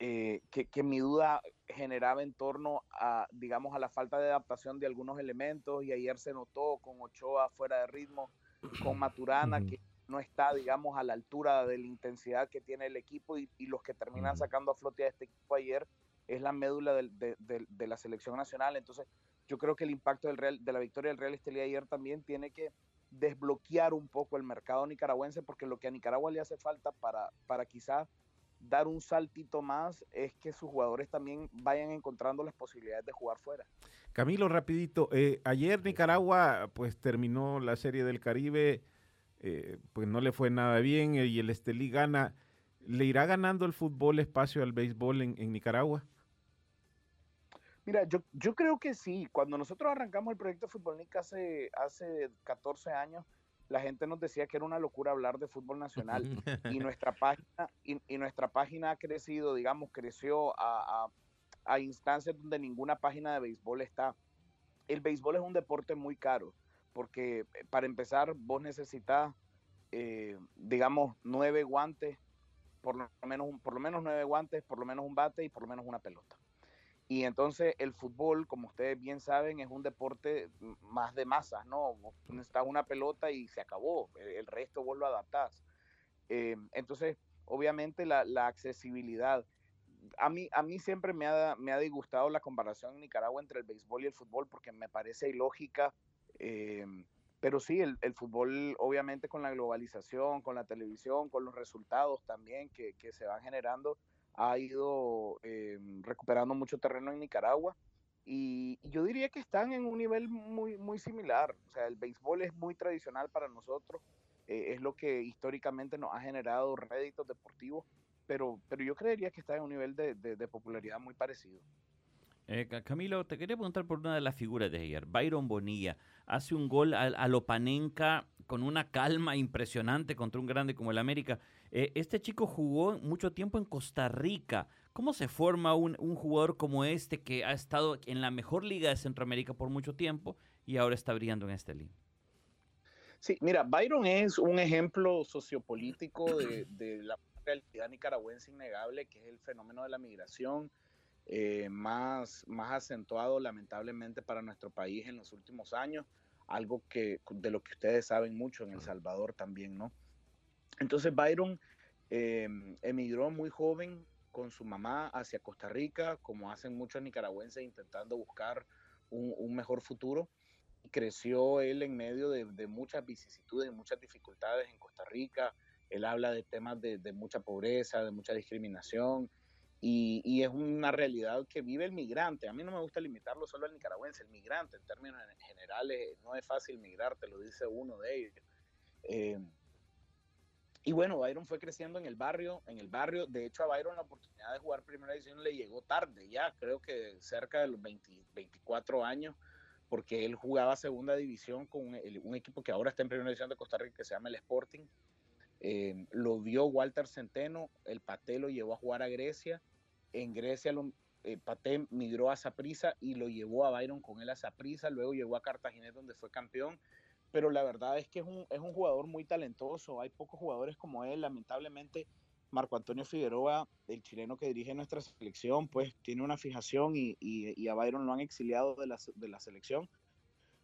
eh, que, que mi duda generaba en torno a, digamos, a la falta de adaptación de algunos elementos y ayer se notó con Ochoa fuera de ritmo, con Maturana, que no está, digamos, a la altura de la intensidad que tiene el equipo y, y los que terminan sacando a flote a este equipo ayer es la médula de, de- de la selección nacional. Entonces, yo creo que el impacto del Real, de la victoria del Real Estelí ayer también tiene que desbloquear un poco el mercado nicaragüense, porque lo que a Nicaragua le hace falta para, para quizás dar un saltito más es que sus jugadores también vayan encontrando las posibilidades de jugar fuera. Camilo, rapidito, eh, ayer Nicaragua pues terminó la Serie del Caribe, eh, pues no le fue nada bien eh, y el Estelí gana. ¿Le irá ganando el fútbol espacio al béisbol en, en Nicaragua? Mira, yo, yo creo que sí. Cuando nosotros arrancamos el proyecto Fútbol Nica hace, hace 14 años, la gente nos decía que era una locura hablar de fútbol nacional. y *laughs* nuestra página, y, y nuestra página ha crecido, digamos, creció a, a- a instancias donde ninguna página de béisbol está. El béisbol es un deporte muy caro, porque eh, para empezar, vos necesitas, eh, digamos, nueve guantes, por lo menos, por lo menos nueve guantes, por lo menos un bate y por lo menos una pelota. Y entonces el fútbol, como ustedes bien saben, es un deporte más de masas, ¿no? Necesitas una pelota y se acabó, el el resto vos lo adaptás. Eh, entonces, obviamente la, la accesibilidad. A mí, a mí siempre me ha, me ha disgustado la comparación en Nicaragua entre el béisbol y el fútbol porque me parece ilógica. eh, pero sí, el, el fútbol, obviamente con la globalización, con la televisión, con los resultados también que, que se van generando, ha ido eh, recuperando mucho terreno en Nicaragua. Y, yo diría que están en un nivel muy, muy similar. O sea, el béisbol es muy tradicional para nosotros. eh, es lo que históricamente nos ha generado réditos deportivos. pero, pero yo creería que está en un nivel de, popularidad muy parecido. Eh, Ca- Camilo, te quería preguntar por una de las figuras de ayer. Byron Bonilla hace un gol a, a lo Panenka con una calma impresionante contra un grande como el América. Eh, este chico jugó mucho tiempo en Costa Rica. ¿Cómo se forma un, un jugador como este que ha estado en la mejor liga de Centroamérica por mucho tiempo y ahora está brillando en este liga? Sí, mira, Byron es un ejemplo sociopolítico de, de la realidad nicaragüense innegable, que es el fenómeno de la migración eh, más, más acentuado lamentablemente para nuestro país en los últimos años, algo que de lo que ustedes saben mucho en El Salvador también, ¿no? Entonces Byron eh, emigró muy joven con su mamá hacia Costa Rica, como hacen muchos nicaragüenses intentando buscar un, un mejor futuro creció él en medio de, de muchas vicisitudes, muchas dificultades en Costa Rica. Él habla de temas de, de mucha pobreza, de mucha discriminación, y, es una realidad que vive el migrante. A mí no me gusta limitarlo solo al nicaragüense, el migrante en términos gen- generales no es fácil migrar, te lo dice uno de ellos. Eh, y bueno, Byron fue creciendo en el barrio, en el barrio. De hecho, a Byron la oportunidad de jugar primera división le llegó tarde, ya creo que cerca de los 20 24 años porque él jugaba segunda división con un equipo que ahora está en primera división de Costa Rica que se llama el Sporting. Eh, lo vio Walter Centeno, el Paté lo llevó a jugar a Grecia. En Grecia lo, eh, Paté migró a Saprissa y lo llevó a Byron con él a Saprissa. Luego llegó a Cartagena donde fue campeón. Pero la verdad es que es un, es un jugador muy talentoso. Hay pocos jugadores como él. Lamentablemente, Marco Antonio Figueroa, el chileno que dirige nuestra selección, pues tiene una fijación y, y- y a Byron lo han exiliado de la, de la selección.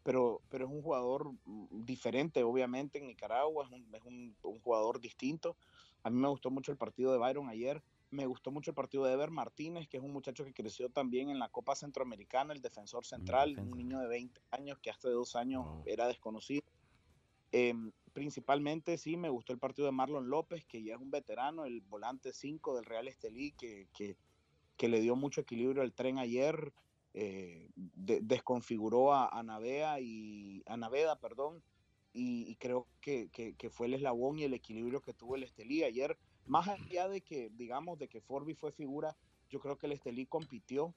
Pero, pero es un jugador mm, diferente, obviamente, en Nicaragua, es, un, es un jugador distinto. A mí me gustó mucho el partido de Byron ayer. Me gustó mucho el partido de Ever Martínez, que es un muchacho que creció también en la Copa Centroamericana, el defensor central, defensa. un niño de 20 años que hace dos años era desconocido. Em, principalmente sí me gustó el partido de Marlon López, que ya es un veterano, el volante 5 del Real Estelí, que, que, que le dio mucho equilibrio al tren ayer, eh, de- desconfiguró a, a Navea y a Naveda, perdón, y, y creo que, que- que fue el eslabón y el equilibrio que tuvo el Estelí ayer. Más allá de que, digamos, de que Forby fue figura, yo creo que el Estelí compitió.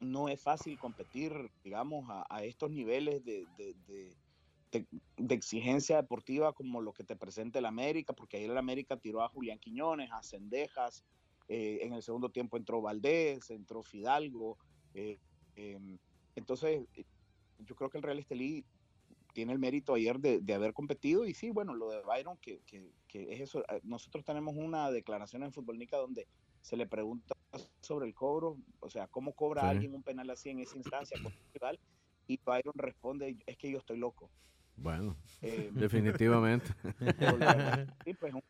No es fácil competir, digamos, a, estos niveles de- de- de exigencia deportiva como lo que te presenta el América, porque ayer el América tiró a Julián Quiñones, a Cendejas, eh, en el segundo tiempo entró Valdés, entró Fidalgo. eh, em, entonces, eh, yo creo que el Real Estelí tiene el mérito ayer de, de haber competido y sí, bueno, lo de Byron, que, que- que es eso, eh, nosotros tenemos una declaración en Futbolnica donde se le pregunta sobre el cobro, o sea, cómo cobra Sí. alguien un penal así en esa instancia con un rival, y Byron responde, es que yo estoy loco. Bueno, Eh, definitivamente. *laughs* sí, pues, un-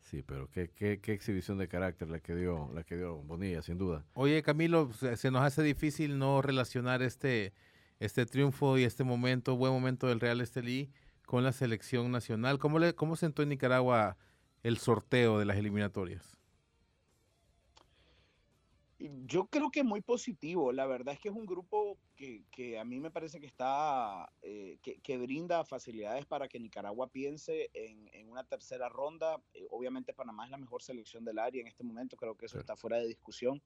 Sí, pero qué, qué, qué exhibición de carácter la que dio, la que dio Bonilla, sin duda. Oye, Camilo, se, se nos hace difícil no relacionar este, este triunfo y este momento, buen momento del Real Estelí con la selección nacional. ¿Cómo, le, ¿Cómo sentó en Nicaragua el sorteo de las eliminatorias? Yo creo que muy positivo. La verdad es que es un grupo que, que a mí me parece que está, eh, que, que brinda facilidades para que Nicaragua piense en, en una tercera ronda. Eh, obviamente Panamá es la mejor selección del área en este momento, creo que eso está fuera de discusión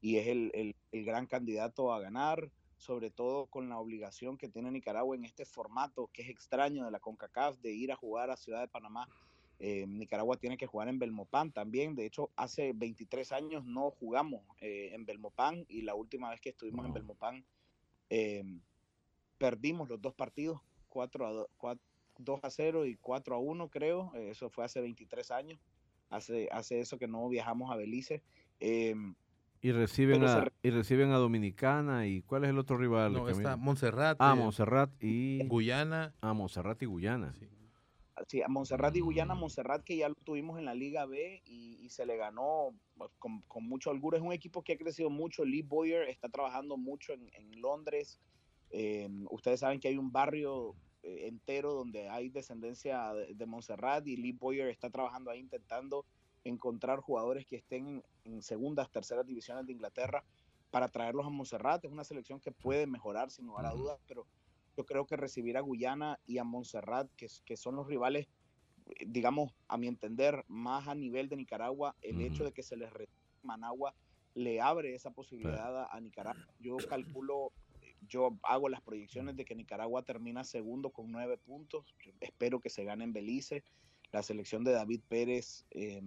y es el, el- el gran candidato a ganar, sobre todo con la obligación que tiene Nicaragua en este formato que es extraño de la CONCACAF de ir a jugar a Ciudad de Panamá. Eh, Nicaragua tiene que jugar en Belmopán también. De hecho, hace 23 años no jugamos eh, en Belmopán y la última vez que estuvimos en. Belmopán eh, perdimos los dos partidos, 4 a 2, 2 a 0 y 4 a 1 creo. Eso fue hace 23 años. Hace, hace eso que no viajamos a Belice. Y reciben, se a, y reciben a Dominicana. ¿Y cuál es el otro rival? No, está Montserrat, Ah, eh, Montserrat y... Guyana. Ah, Montserrat y Guyana. Sí. Sí, a Montserrat y Guyana. Montserrat que ya lo tuvimos en la Liga B y, y se le ganó pues, con, con mucho holgura. Es un equipo que ha crecido mucho. Lee Boyer está trabajando mucho en, en Londres. Eh, ustedes saben que hay un barrio eh, entero donde hay descendencia de, de Montserrat y Lee Boyer está trabajando ahí intentando encontrar jugadores que estén en, en segundas, terceras divisiones de Inglaterra para traerlos a Montserrat. Es una selección que puede mejorar sin lugar a dudas, pero yo creo que recibir a Guyana y a Montserrat, que, que son los rivales digamos, a mi entender, más a nivel de Nicaragua, el hecho de que se les retire Managua le abre esa posibilidad a- a Nicaragua. Yo calculo, eh, yo hago las proyecciones de que Nicaragua termina segundo con nueve puntos. Yo espero que se gane en Belice. La selección de David Pérez eh,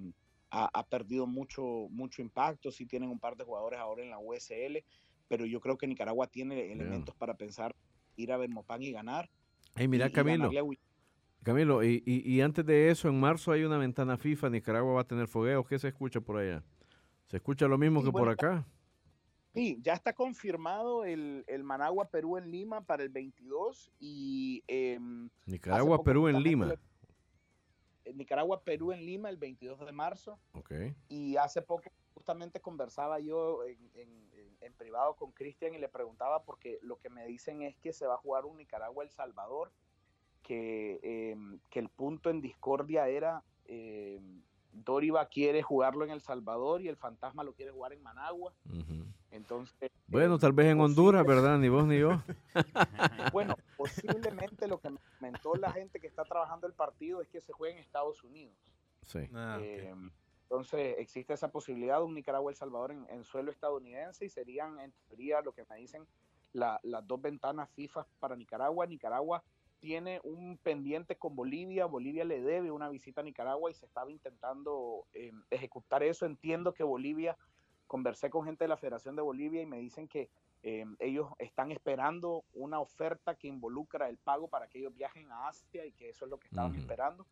ha, ha perdido mucho, mucho impacto. Sí tienen un par de jugadores ahora en la USL, pero yo creo que Nicaragua tiene elementos para pensar ir a Belmopán y ganar. Hey, mira, y- y Camilo. a Camilo, y, y- antes de eso, en marzo hay una ventana FIFA, Nicaragua va a tener fogueos. ¿Qué se escucha por allá? ¿Se escucha lo mismo que por acá? Sí, ya está confirmado el, el Managua Perú en Lima para el 22 y em, Nicaragua, poco Perú en Lima. le- Nicaragua Perú en Lima el 22 de marzo Ok. y hace poco justamente conversaba yo en, en- en- en privado con Cristian y le preguntaba porque lo que me dicen es que se va a jugar un Nicaragua El Salvador que, em, que el punto en discordia era em, Doriva quiere jugarlo en El Salvador y el Fantasma lo quiere jugar en Managua. Entonces Bueno, tal vez en Honduras, ¿verdad? Ni vos ni yo. *laughs* Bueno, posiblemente lo que me comentó la gente que está trabajando el partido es que se juegue en Estados Unidos. Sí. Ah. Eh, entonces existe esa posibilidad de un Nicaragua-El Salvador en, en suelo estadounidense y serían en teoría lo que me dicen la- las dos ventanas FIFA para Nicaragua. Nicaragua tiene un pendiente con Bolivia, Bolivia le debe una visita a Nicaragua y se estaba intentando eh, ejecutar eso. Entiendo que Bolivia, conversé con gente de la Federación de Bolivia y me dicen que eh, ellos están esperando una oferta que involucra el pago para que ellos viajen a Asia y que eso es lo que estaban Ujú. esperando.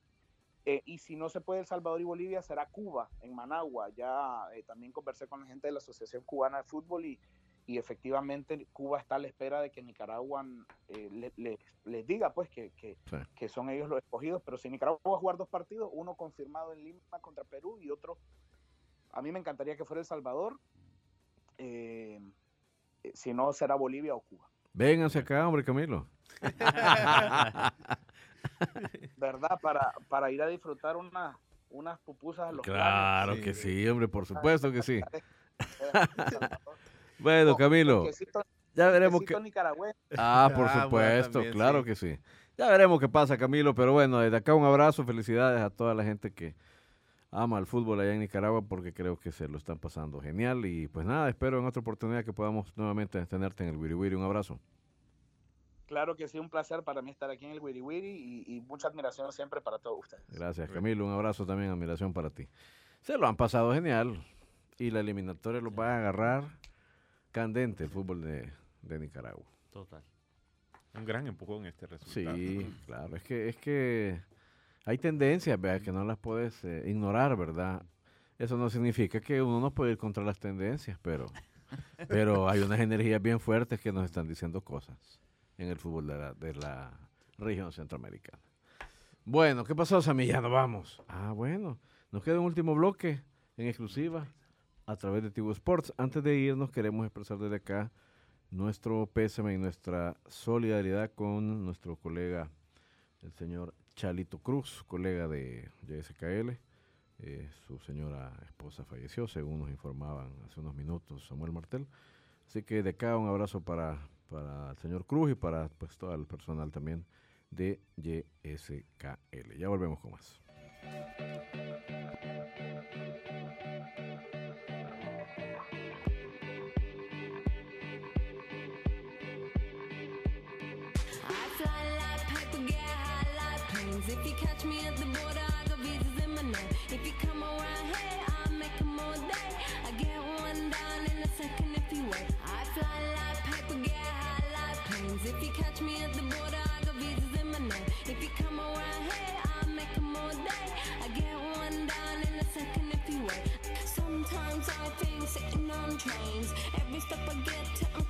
Eh, y si no se puede El Salvador y Bolivia, será Cuba, en Managua. Ya eh, también conversé con la gente de la Asociación Cubana de Fútbol y, y efectivamente Cuba está a la espera de que Nicaragua eh, le- le- les diga pues que, que, Sí. que son ellos los escogidos. Pero si Nicaragua va a jugar dos partidos, uno confirmado en Lima contra Perú y otro, a mí me encantaría que fuera El Salvador. eh, eh, si no, será Bolivia o Cuba. Vénganse acá, hombre, Camilo. *laughs* ¿Verdad? Para, para ir a disfrutar una, unas pupusas a los Claro Sí, que sí. sí, hombre, por supuesto que sí. *laughs* Bueno, Camilo, quesito- ya veremos nicaragüense. Ah, por Ah, bueno, supuesto, también, claro sí. que sí. Ya veremos qué pasa, Camilo, pero bueno, desde acá un abrazo, felicidades a toda la gente que ama el fútbol allá en Nicaragua porque creo que se lo están pasando genial y pues nada, espero en otra oportunidad que podamos nuevamente tenerte en el Wiri Wiri. Un abrazo. Claro que sí, un placer para mí estar aquí en el Wiri Wiri y, y mucha admiración siempre para todos ustedes. Gracias, Camilo. Un abrazo también, admiración para ti. Se lo han pasado genial y la eliminatoria los va a agarrar candente el fútbol de, de Nicaragua. Total. Un gran empujón este resultado. Sí, claro. Es que, es que hay tendencias, vea, que no las puedes eh, ignorar, ¿verdad? Eso no significa que uno no puede ir contra las tendencias, pero, *laughs* pero hay unas energías bien fuertes que nos están diciendo cosas en el fútbol de la, de la región centroamericana. Bueno, ¿qué pasó, nos vamos. Ah, bueno. Nos queda un último bloque en exclusiva a través de Tigo Sports. Antes de irnos, queremos expresar desde acá nuestro pésame y nuestra solidaridad con nuestro colega, el señor Chalito Cruz, colega de JSKL. Eh, su señora esposa falleció, según nos informaban hace unos minutos Samuel Martel. Así que de acá un abrazo para, para el señor Cruz y para pues, todo el personal también de YSKL. Ya volvemos con más. I fly like paper, get planes. If you catch me at the border, I got visas in my name. If you come around here, I'll make 'em all day. I get one down in a second if you wait. I fly like paper, get high like planes. If you catch me at the border, I got visas in my name. If you come around here, I'll make 'em all day. I get one a second if you wait. I think sitting trains. Every step I get to, I'm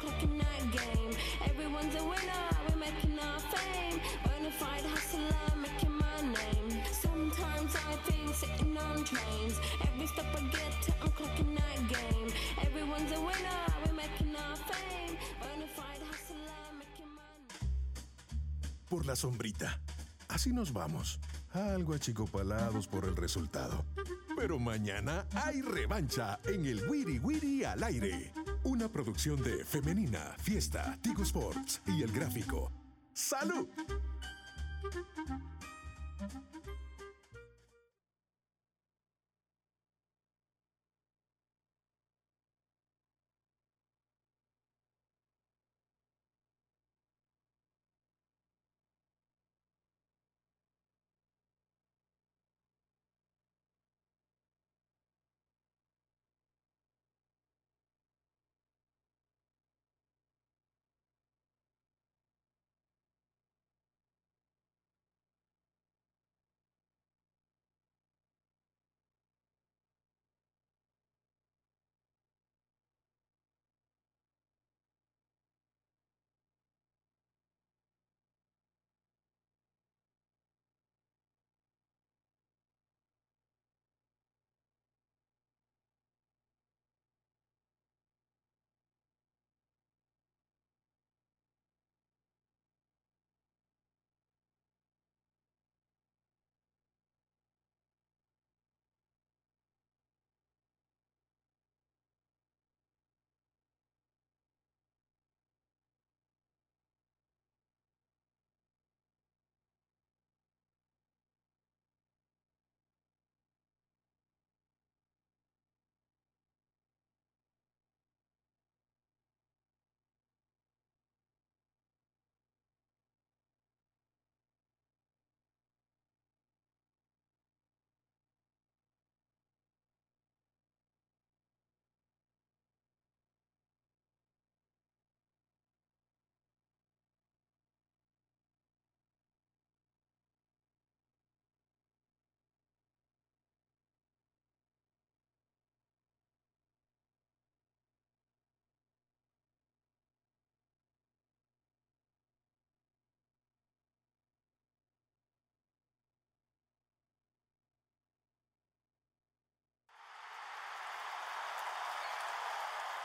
a winner, we're making our fame. Bonafide hustler, making name. Sometimes I think sitting trains. Every step I get to, I'm clocking that winner, we're making our. Bonafide hustler, por la sombrita. Así nos vamos, algo achicopalados por el resultado. Pero mañana hay revancha en el Wiri Wiri al aire. Una producción de Femenina, Fiesta, Tigo Sports y El Gráfico. ¡Salud!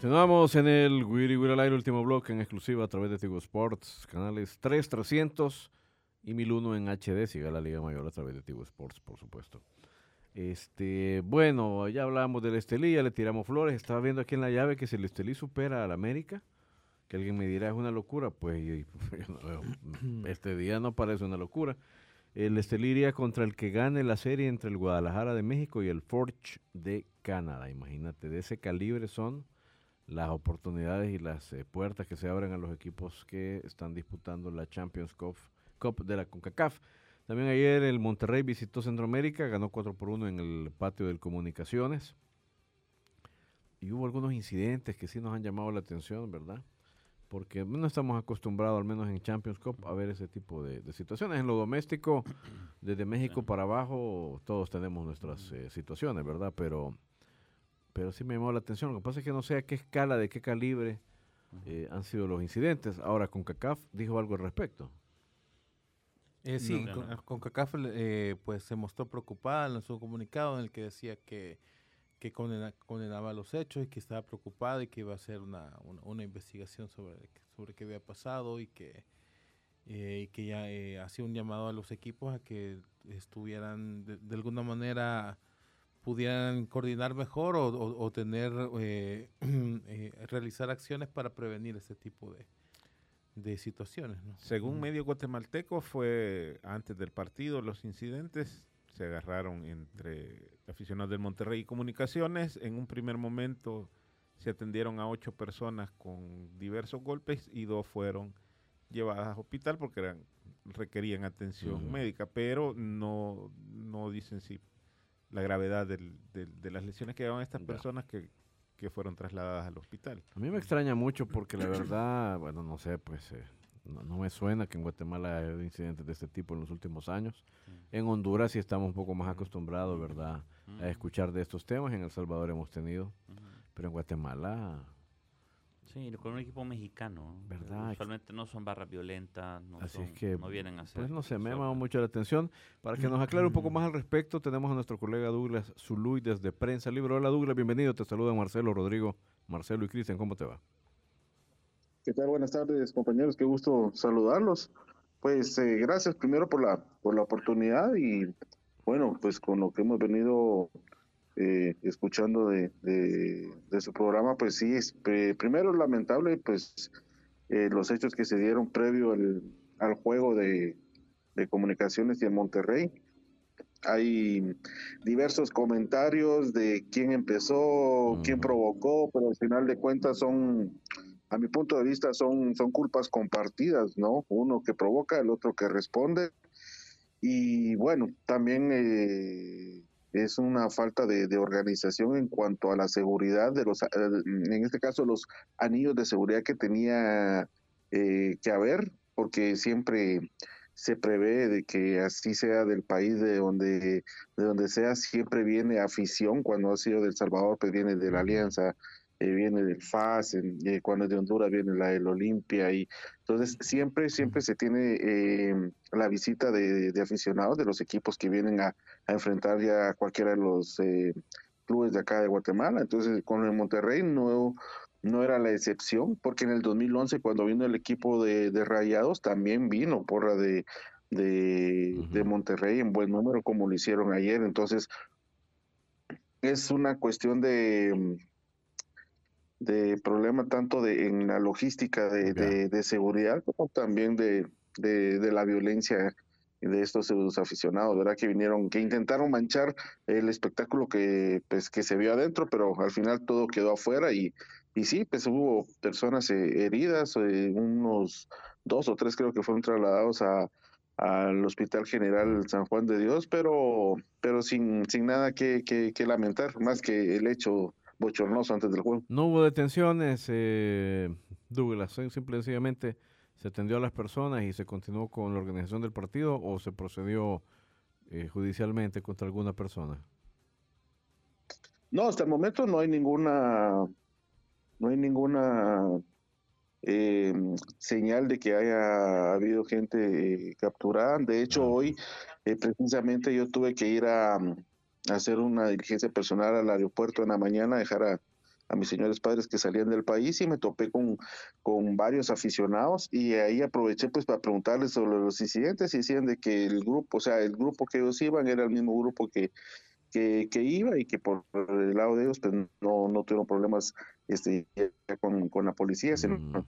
Continuamos en el Wiri Wiri al aire, último bloque en exclusiva a través de Tigo Sports, canales 3, 300 y 1001 en HD. Siga la Liga Mayor a través de Tigo Sports, por supuesto. Este, bueno, ya hablamos del Estelí, ya le tiramos flores. Estaba viendo aquí en la llave que si el Estelí supera al América, que alguien me dirá es una locura, pues yo, *laughs* yo no veo. Este día no parece una locura. El Estelí iría contra el que gane la serie entre el Guadalajara de México y el Forge de Canadá. Imagínate, de ese calibre son las oportunidades y las eh, puertas que se abren a los equipos que están disputando la Champions Cup, Cup de la CONCACAF. También ayer el Monterrey visitó Centroamérica, ganó 4 por 1 en el patio del Comunicaciones. Y hubo algunos incidentes que sí nos han llamado la atención, ¿verdad? Porque no estamos acostumbrados, al menos en Champions Cup, a ver ese tipo de, de situaciones. En lo doméstico, desde México para abajo, todos tenemos nuestras eh, situaciones, ¿verdad? Pero pero sí me llamó la atención. Lo que pasa es que no sé a qué escala, de qué calibre eh, han sido los incidentes. Ahora, con CACAF dijo algo al respecto. Eh, sí, No. con, con CACAF eh, pues se mostró preocupada en su comunicado en el que decía que, que condena- condenaba los hechos y que estaba preocupada y que iba a hacer una, una, una investigación sobre, sobre qué había pasado y que, eh, y que ya eh, hacía un llamado a los equipos a que estuvieran de, de alguna manera pudieran coordinar mejor o, o- o tener eh, *clears throat* eh, realizar acciones para prevenir ese tipo de, de situaciones. ¿no? Según medio guatemalteco, fue antes del partido los incidentes. Se agarraron entre aficionados del Monterrey y Comunicaciones. En un primer momento se atendieron a ocho personas con diversos golpes y dos fueron llevadas a hospital porque eran, requerían atención médica, pero no, no dicen si la gravedad del- del- de las lesiones que llevaban estas personas que, que fueron trasladadas al hospital. A mí me extraña mucho porque la verdad, *clears throat* bueno, no sé, pues eh, no, no me suena que en Guatemala haya incidentes de este tipo en los últimos años. En Honduras sí estamos un poco más acostumbrados, ¿verdad?, a escuchar de estos temas. En El Salvador hemos tenido, pero en Guatemala, Sí, con un equipo mexicano. ¿no? ¿Verdad? Usualmente no son barras violentas, no, así son- es que, no vienen a ser. pues no sé, me llamado mucho la atención. Para que nos aclare un poco más al respecto, tenemos a nuestro colega Douglas Zuluy desde Prensa Libre. Hola Douglas, bienvenido. Te saludan Marcelo, Rodrigo, Marcelo y Cristian. ¿Cómo te va? ¿Qué tal? Buenas tardes, compañeros. Qué gusto saludarlos. Pues eh, gracias primero por la, por la oportunidad y bueno, pues con lo que hemos venido eh, escuchando de, de, de su programa, pues sí, es, primero lamentable, pues eh, los hechos que se dieron previo al, al juego de, de comunicaciones y en Monterrey. Hay diversos comentarios de quién empezó, quién provocó, pero al final de cuentas son a mi punto de vista son, son culpas compartidas, ¿no? Uno que provoca, el otro que responde. Y bueno, también eh, es una falta de, de organización en cuanto a la seguridad de los, eh, en este caso, los anillos de seguridad que tenía eh, que haber, porque siempre se prevé de que así sea del país de donde, de donde sea, siempre viene afición, cuando ha sido del Salvador, pues viene de la Alianza, eh, viene del FAS, en- eh, cuando es de Honduras viene la del Olimpia y entonces siempre, siempre se tiene eh, la visita de, de aficionados de los equipos que vienen a, a enfrentar ya cualquiera de los eh, clubes de acá de Guatemala. Entonces con el Monterrey no, no era la excepción, porque en el 2011 cuando vino el equipo de, de Rayados también vino porra de, de. Monterrey en buen número como lo hicieron ayer. Entonces es una cuestión de de problema tanto de en la logística de, de, de seguridad como también de, de, de la violencia de estos pseudos aficionados, ¿verdad? Que vinieron, que intentaron manchar el espectáculo que, pues, que se vio adentro, pero al final todo quedó afuera y, y sí, pues hubo personas eh, heridas, eh, unos dos o tres creo que fueron trasladados a, al Hospital General San Juan de Dios, pero, pero sin, sin nada que, que, que lamentar, más que el hecho bochornoso antes del juego. No hubo detenciones, eh, Douglas, eh, simple y sencillamente se atendió a las personas y se continuó con la organización del partido o se procedió eh, judicialmente contra alguna persona. No, hasta el momento no hay ninguna, no hay ninguna eh, señal de que haya habido gente capturada. De hecho, hoy eh, precisamente yo tuve que ir a hacer una diligencia personal al aeropuerto en la mañana, dejar a, a mis señores padres que salían del país y me topé con, con varios aficionados y ahí aproveché pues para preguntarles sobre los incidentes y decían de que el grupo, o sea, el grupo que ellos iban era el mismo grupo que, que, que iba y que por el lado de ellos pues no, no tuvieron problemas este, con, con la policía, sino Mm.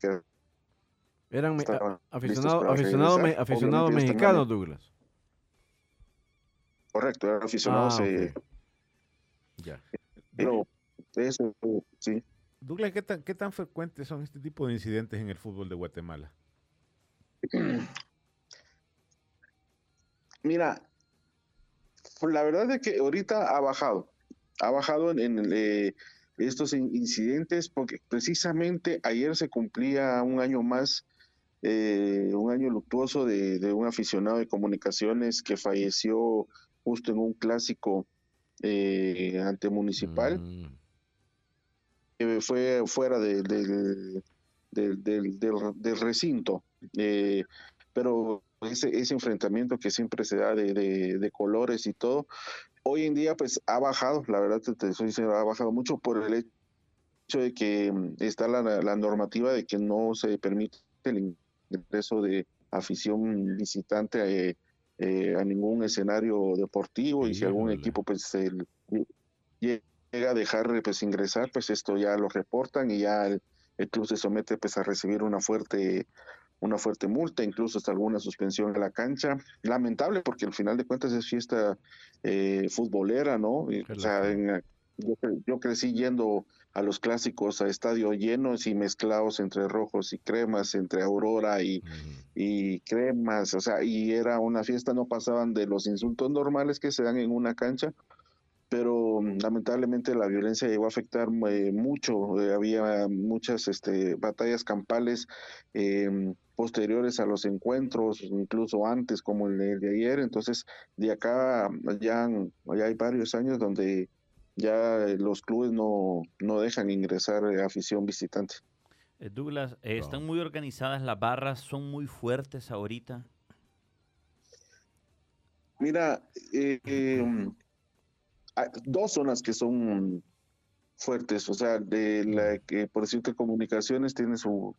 que Eran aficionados me- Obviamente ellos mexicanos, Douglas. Correcto, eran aficionados, Ah. Ya. pero eso sí. Douglas, ¿qué tan, ¿qué tan frecuentes son este tipo de incidentes en el fútbol de Guatemala? *clears throat* Mira, pues la verdad es que ahorita ha bajado, ha bajado en, en, eh, estos in- incidentes porque precisamente ayer se cumplía un año más, eh, un año luctuoso de, de un aficionado de comunicaciones que falleció justo en un clásico eh, antemunicipal. Mm, que fue fuera de- del- del, recinto. Eh, pero ese, ese enfrentamiento que siempre se da de, de- de colores y todo, hoy en día pues ha bajado, la verdad te, te soy sincero, ha bajado mucho por el hecho de que mm, está la, la normativa de que no se permite el ingreso de afición visitante eh, a ningún escenario deportivo y si algún equipo pues el- llega a dejar pues ingresar, pues esto ya lo reportan y ya el, el club se somete pues a recibir una fuerte una fuerte multa, incluso hasta alguna suspensión en la cancha. Lamentable porque al final de cuentas es fiesta eh, futbolera, ¿no? Y, o sea, en- yo, yo crecí yendo a los clásicos a estadio llenos y mezclados entre rojos y cremas, entre Aurora y, y cremas, o sea, y era una fiesta, no pasaban de los insultos normales que se dan en una cancha, pero mm, lamentablemente la violencia llegó a afectar eh, mucho, eh, había muchas este, batallas campales eh, posteriores a los encuentros, incluso antes como el, de- ayer, entonces de acá ya, han- ya hay varios años donde ya eh, los clubes no, no dejan ingresar eh, afición visitante. Eh, Douglas. ¿están muy organizadas las barras? ¿Son muy fuertes ahorita? Mira, eh, eh, hay dos zonas que son fuertes, o sea, de la que por decirte comunicaciones tiene su,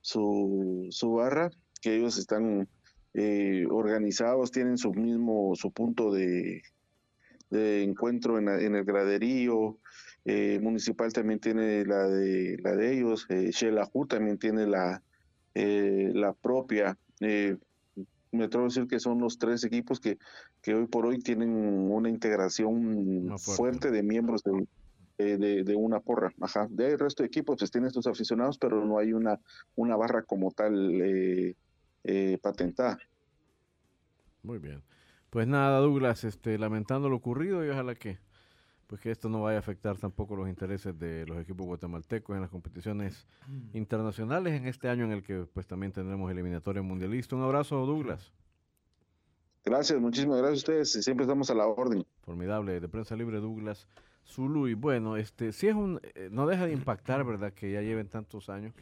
su, su barra, que ellos están eh, organizados, tienen su mismo, su punto de, de encuentro en, la- en el graderío, eh, municipal también tiene la de la de ellos, eh, Xelajú también tiene la, eh, la propia. eh, me atrevo a decir que son los tres equipos que, que hoy por hoy tienen una integración fuerte. fuerte de miembros de, eh, de, de una porra. Ajá. De ahí el resto de equipos pues tienen sus aficionados, pero no hay una, una barra como tal eh, eh, patentada. Muy bien. Pues nada, Douglas, este, lamentando lo ocurrido y ojalá que, pues que esto no vaya a afectar tampoco los intereses de los equipos guatemaltecos en las competiciones internacionales en este año en el que pues también tendremos eliminatoria mundialista. Un abrazo, Douglas. Gracias, muchísimas gracias a ustedes. y Siempre estamos a la orden. Formidable, de prensa libre, Douglas Zulu. Y bueno, este, sí es un, eh, no deja de impactar, ¿verdad? Que ya lleven tantos años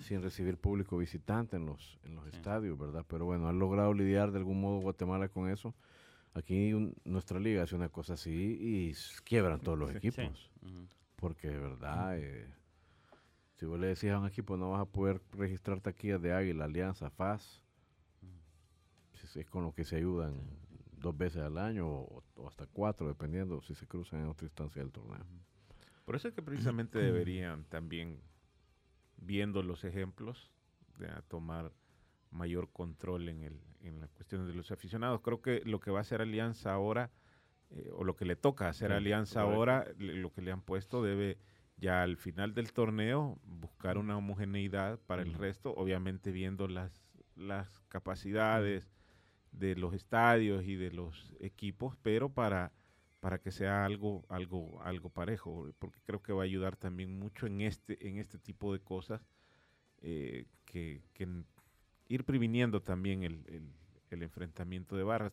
sin recibir público visitante en los, en los Sí. estadios, ¿verdad? Pero bueno, han logrado lidiar de algún modo Guatemala con eso. Aquí un- nuestra liga hace una cosa así y quiebran todos los *laughs* Sí. equipos. Ujú. Porque de verdad, eh, si vos le decís a un equipo no vas a poder registrar taquillas de Águila, Alianza, FAS, si es con lo que se ayudan dos veces al año o, o hasta cuatro, dependiendo si se cruzan en otra instancia del torneo. Por eso es que *clears throat* precisamente deberían también, viendo los ejemplos, de a tomar mayor control en, el, en la cuestión de los aficionados. Creo que lo que va a hacer Alianza ahora, eh, o lo que le toca hacer Sí, Alianza correcto. ahora, lo que le han puesto debe ya al final del torneo buscar una homogeneidad para el resto, obviamente viendo las, las capacidades de los estadios y de los equipos, pero para, para que sea algo, algo, algo parejo, porque creo que va a ayudar también mucho en este, en este tipo de cosas, eh, que, ir previniendo también el, el- el enfrentamiento de barras.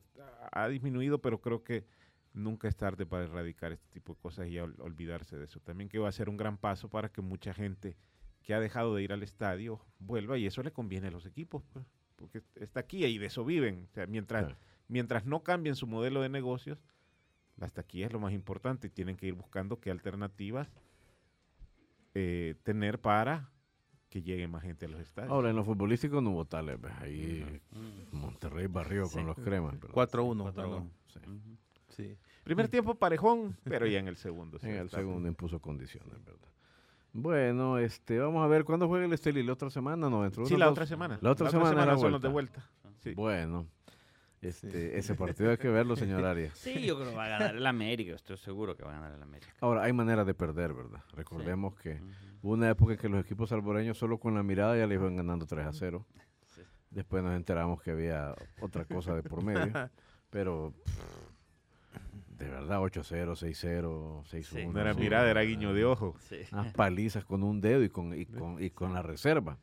Ha ha disminuido, pero creo que nunca es tarde para erradicar este tipo de cosas y ol- olvidarse de eso. También que va a ser un gran paso para que mucha gente que ha dejado de ir al estadio vuelva y eso le conviene a los equipos, pues, porque está aquí y de eso viven. O sea, mientras, Claro. mientras no cambien su modelo de negocios, la taquilla es lo más importante y tienen que ir buscando qué alternativas eh, tener para que llegue más gente a los estadios. Ahora, en lo futbolístico no hubo tales. pues, Ahí. Monterrey barrió con Sí. los cremas. pero 4-1. 4-1. ganó. sí. Primer tiempo parejón, pero ya en el segundo. sí En el segundo impuso condiciones, ¿verdad? Bueno, este, vamos a ver cuándo juega el Esteli. ¿La otra semana? No, dentro de Sí, la dos- otra semana. La otra semana, la son los de vuelta. vuelta. Sí. Bueno, este, ese partido hay que verlo, señor Arias. Sí, yo creo que va a ganar el América. Estoy seguro que va a ganar el América. Ahora, hay manera de perder, ¿verdad? Recordemos que hubo una época en que los equipos alboreños solo con la mirada ya le iban ganando 3 a 0. Sí. Después nos enteramos que había otra cosa de por medio. *laughs* pero, pff, de verdad, 8-0, 6-0, 6-1. No era mirada, era guiño de ojo. Sí. unas palizas con un dedo y con, y con, y con la reserva.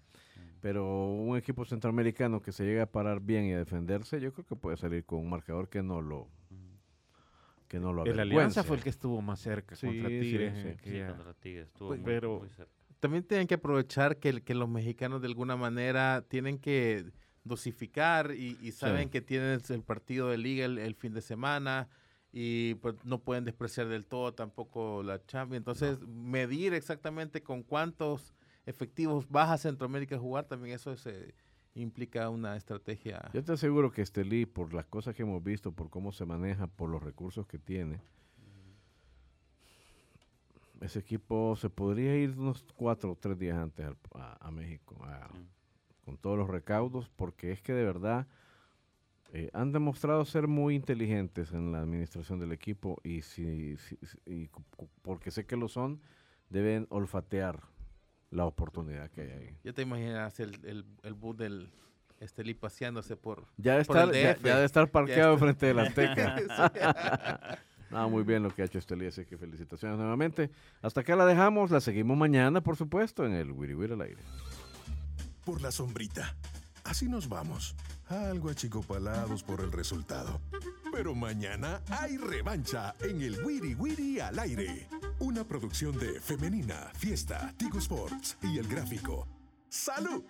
Pero un equipo centroamericano que se llega a parar bien y a defenderse, yo creo que puede salir con un marcador que no lo que no lo El avergüence. Alianza fue el que estuvo más cerca Sí, contra Tigres. sí. contra Tigres. Estuvo Pues, muy, pero- muy cerca. También tienen que aprovechar que, los mexicanos de alguna manera tienen que dosificar y, y saben Sí. que tienen el partido de liga el, el fin de semana y pues, no pueden despreciar del todo tampoco la Champions. Entonces, medir exactamente con cuántos efectivos vas a Centroamérica a jugar, también eso es, eh, implica una estrategia. Yo te aseguro que Estelí, por las cosas que hemos visto, por cómo se maneja, por los recursos que tiene, ese equipo se podría ir unos cuatro o tres días antes al- a, a México, a- Sí. con todos los recaudos, porque es que de verdad eh, han demostrado ser muy inteligentes en la administración del equipo y, si, si- si- y porque sé que lo son, deben olfatear la oportunidad que hay ahí. Ya te imaginas el, el, el bus del Estelí paseándose por... Ya de estar, ya, ya de estar parqueado frente del Azteca. *laughs* Ah, *laughs* muy bien lo que ha hecho Estelí, así que felicitaciones nuevamente. Hasta acá la dejamos, la seguimos mañana, por supuesto, en el Wiri Wiri al aire. por la sombrita. Así nos vamos. Algo achicopalados por el resultado. Pero mañana hay revancha en el Wiri Wiri al aire. Una producción de Femenina, Fiesta, Tigo Sports y El Gráfico. ¡Salud!